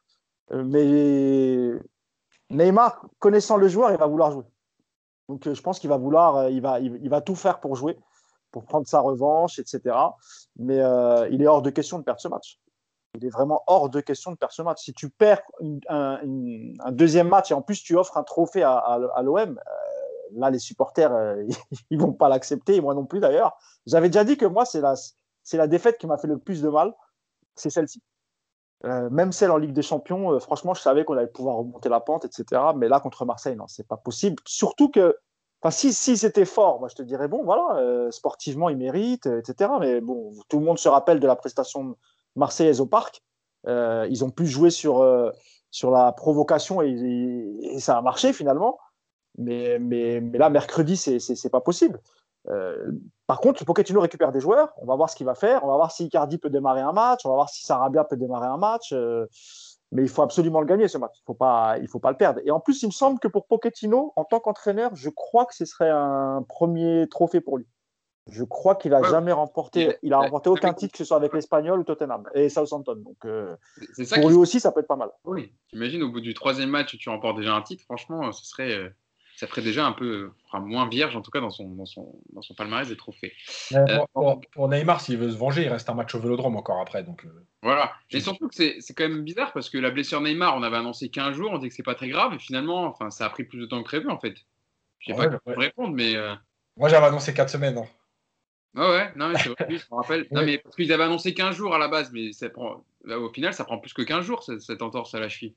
mais Neymar, connaissant le joueur, il va vouloir jouer. Donc, je pense qu'il va vouloir, il va, il, va tout faire pour jouer, pour prendre sa revanche, etc. Mais il est hors de question de perdre ce match il est vraiment hors de question de perdre ce match. Si tu perds un, deuxième match et en plus tu offres un trophée à, l'OM, euh, là les supporters, euh, ils vont pas l'accepter, moi non plus d'ailleurs. J'avais déjà dit que moi, c'est la, la défaite qui m'a fait le plus de mal, c'est celle-ci. Euh, même celle en Ligue des Champions, franchement, je savais qu'on allait pouvoir remonter la pente, etc. Mais là, contre Marseille, non, c'est pas possible. Surtout que, si, c'était fort, moi, je te dirais, bon, voilà, sportivement, il mérite, etc. Mais bon, tout le monde se rappelle de la prestation marseillaise au parc. Euh, ils ont pu jouer sur, euh, sur la provocation et, ça a marché finalement. Mais, mais, mais là, mercredi, c'est pas possible. Euh, par contre, Pochettino récupère des joueurs. On va voir ce qu'il va faire. On va voir si Icardi peut démarrer un match. On va voir si Sarabia peut démarrer un match. Mais il faut absolument le gagner ce match. Il ne faut, pas, faut pas le perdre. Et en plus, il me semble que pour Pochettino, en tant qu'entraîneur, je crois que ce serait un premier trophée pour lui. Je crois qu'il a jamais remporté, il a remporté aucun titre, que ce soit avec l'Espagnol ou Tottenham et Southampton. Donc, euh, pour lui aussi, ça peut être pas mal. Oui, imagine au bout du troisième match, tu remportes déjà un titre. Franchement, ce serait, euh, ça ferait déjà un peu, enfin, moins vierge en tout cas dans son, dans son, dans son palmarès des trophées. Euh, pour, Neymar, s'il veut se venger, il reste un match au Vélodrome encore après. Donc, voilà. Et surtout que c'est quand même bizarre parce que la blessure Neymar, on avait annoncé 15 jours, on dit que c'est pas très grave, et finalement, enfin, ça a pris plus de temps que prévu en fait. Je sais pas comment répondre, mais. Moi, j'avais annoncé 4 semaines. Hein. Ouais, ouais, non, mais c'est vrai, je me rappelle. Non, mais parce qu'ils avaient annoncé 15 jours à la base, mais ça prend... au final, ça prend plus que 15 jours, cette, entorse à la cheville.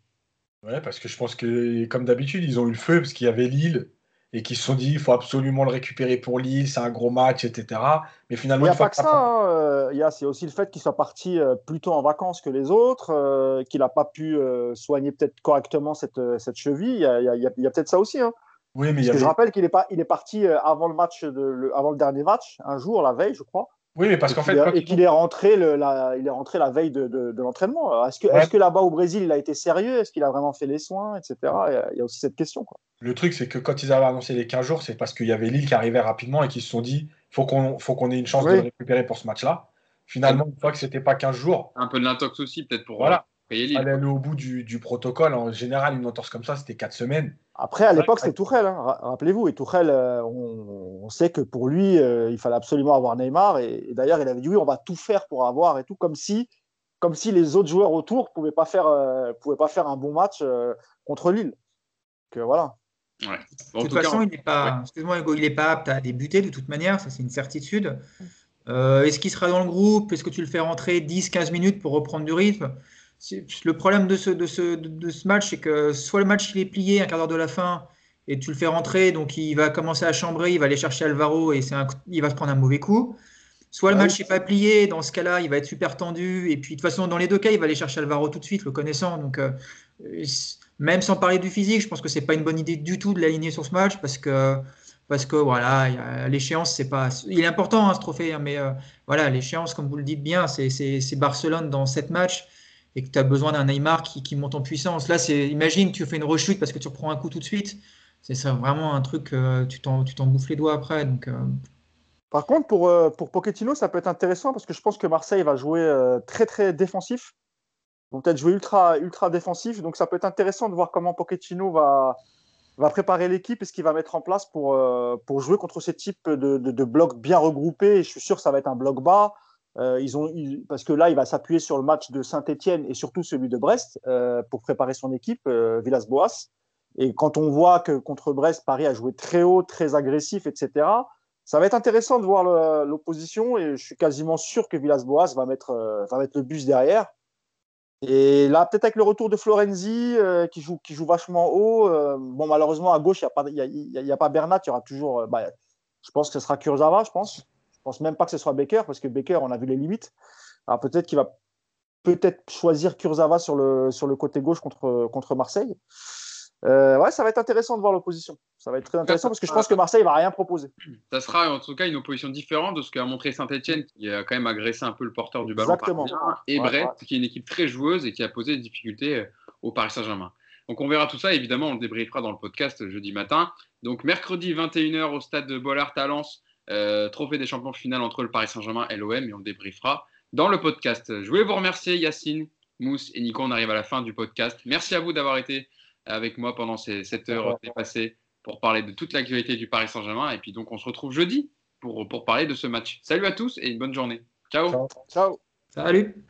Ouais, parce que je pense que, comme d'habitude, ils ont eu le feu parce qu'il y avait Lille et qu'ils se sont dit il faut absolument le récupérer pour Lille, c'est un gros match, etc. Mais finalement, il n'y a pas que ça. Hein, euh, c'est aussi le fait qu'il soit parti euh, plus tôt en vacances que les autres, euh, qu'il n'a pas pu soigner peut-être correctement cette, cette cheville. Il y a, a peut-être ça aussi. Hein. Oui, mais je rappelle qu'il est, pas, il est parti euh, avant le, match de, le, avant le dernier match, un jour, la veille, je crois. Oui, mais parce qu'en fait. et qu'il est, rentré la, il est rentré la veille de, de, l'entraînement. Est-ce que, est que là-bas au Brésil, il a été sérieux? Est-ce qu'il a vraiment fait les soins, etc. Il y a aussi cette question. Quoi. Le truc, c'est que quand ils avaient annoncé les 15 jours, c'est parce qu'il y avait Lille qui arrivait rapidement et qu'ils se sont dit faut qu'on faut qu'on ait une chance de le récupérer pour ce match-là. Finalement, une fois que c'était pas 15 jours. Un peu de l'intox aussi, peut-être pour. Voilà. Il fallait aller au bout du, protocole. En général, une entorse comme ça, c'était quatre semaines. Après, à l'époque, c'était Tourelle. Hein. Rappelez-vous, et Tourelle, euh, on, sait que pour lui, euh, il fallait absolument avoir Neymar. Et, d'ailleurs, il avait dit oui, on va tout faire pour avoir et tout, comme si, comme si les autres joueurs autour ne pouvaient, pas faire, euh, pouvaient pas faire un bon match contre Lille. Que voilà. de toute façon, il n'est pas, il n'est pas apte à débuter de toute manière, ça c'est une certitude. Est-ce qu'il sera dans le groupe? Est-ce que tu le fais rentrer 10-15 minutes pour reprendre du rythme? Le problème de ce, de ce, de ce match, c'est que soit le match il est plié un quart d'heure de la fin et tu le fais rentrer, donc il va commencer à chambrer, il va aller chercher Alvaro et un, il va se prendre un mauvais coup. Soit le ah match n'est pas plié, dans ce cas-là, il va être super tendu. Et puis, de toute façon, dans les deux cas, il va aller chercher Alvaro tout de suite, le connaissant. Donc, euh, même sans parler du physique, je pense que c'est pas une bonne idée du tout de l'aligner sur ce match parce que, parce que voilà, l'échéance, c'est pas. Il est important, hein, ce trophée, hein, mais euh, voilà, l'échéance, comme vous le dites bien, c'est Barcelone dans sept matchs et que tu as besoin d'un Neymar qui, monte en puissance. Là, c'est imagine, tu fais une rechute parce que tu reprends un coup tout de suite. C'est ça, vraiment un truc, euh, tu t'en bouffes les doigts après. Donc, euh. Par contre, pour, euh, pour Pochettino, ça peut être intéressant parce que je pense que Marseille va jouer très très défensif. Ils vont peut-être jouer ultra, ultra défensif. Donc ça peut être intéressant de voir comment Pochettino va, va préparer l'équipe et ce qu'il va mettre en place pour, pour jouer contre ce type de, de, bien regroupés. Et je suis sûr que ça va être un bloc bas. Euh, ils ont, parce que là, il va s'appuyer sur le match de Saint-Etienne et surtout celui de Brest euh, pour préparer son équipe, euh, Villas-Boas. Et quand on voit que contre Brest, Paris a joué très haut, très agressif, etc., ça va être intéressant de voir l'opposition et je suis quasiment sûr que Villas-Boas va mettre, va mettre le bus derrière. Et là, peut-être avec le retour de Florenzi, qui, joue, qui joue vachement haut. bon, malheureusement, à gauche, il n'y a, pas, y a, y a, pas Bernat, il y aura toujours. Bah, je pense que ce sera Kurzawa, je pense. Je pense même pas que ce soit Baker, parce que Baker, on a vu les limites. Alors peut-être qu'il va peut-être choisir Kurzawa sur le, sur le côté gauche contre, contre Marseille. Euh, ouais, ça va être intéressant de voir l'opposition. Ça va être très intéressant parce que je pense que Marseille va rien proposer. Ça sera en tout cas une opposition différente de ce qu'a montré Saint-Etienne, qui a quand même agressé un peu le porteur du ballon. Exactement. Et Brest, qui est une équipe très joueuse et qui a posé des difficultés euh, au Paris Saint-Germain. Donc on verra tout ça. Évidemment, on le débriefera dans le podcast jeudi matin. Donc mercredi 21h au stade de Bollard à Lens, euh, trophée des champions finale entre le Paris Saint-Germain et l'OM et on le débriefera dans le podcast. Je voulais vous remercier Yacine, Mousse et Nico. On arrive à la fin du podcast. Merci à vous d'avoir été avec moi pendant ces 7 heures dépassées pour parler de toute l'actualité du Paris Saint-Germain. Et puis donc on se retrouve jeudi pour, pour parler de ce match. Salut à tous et une bonne journée. Ciao. Ciao. Salut.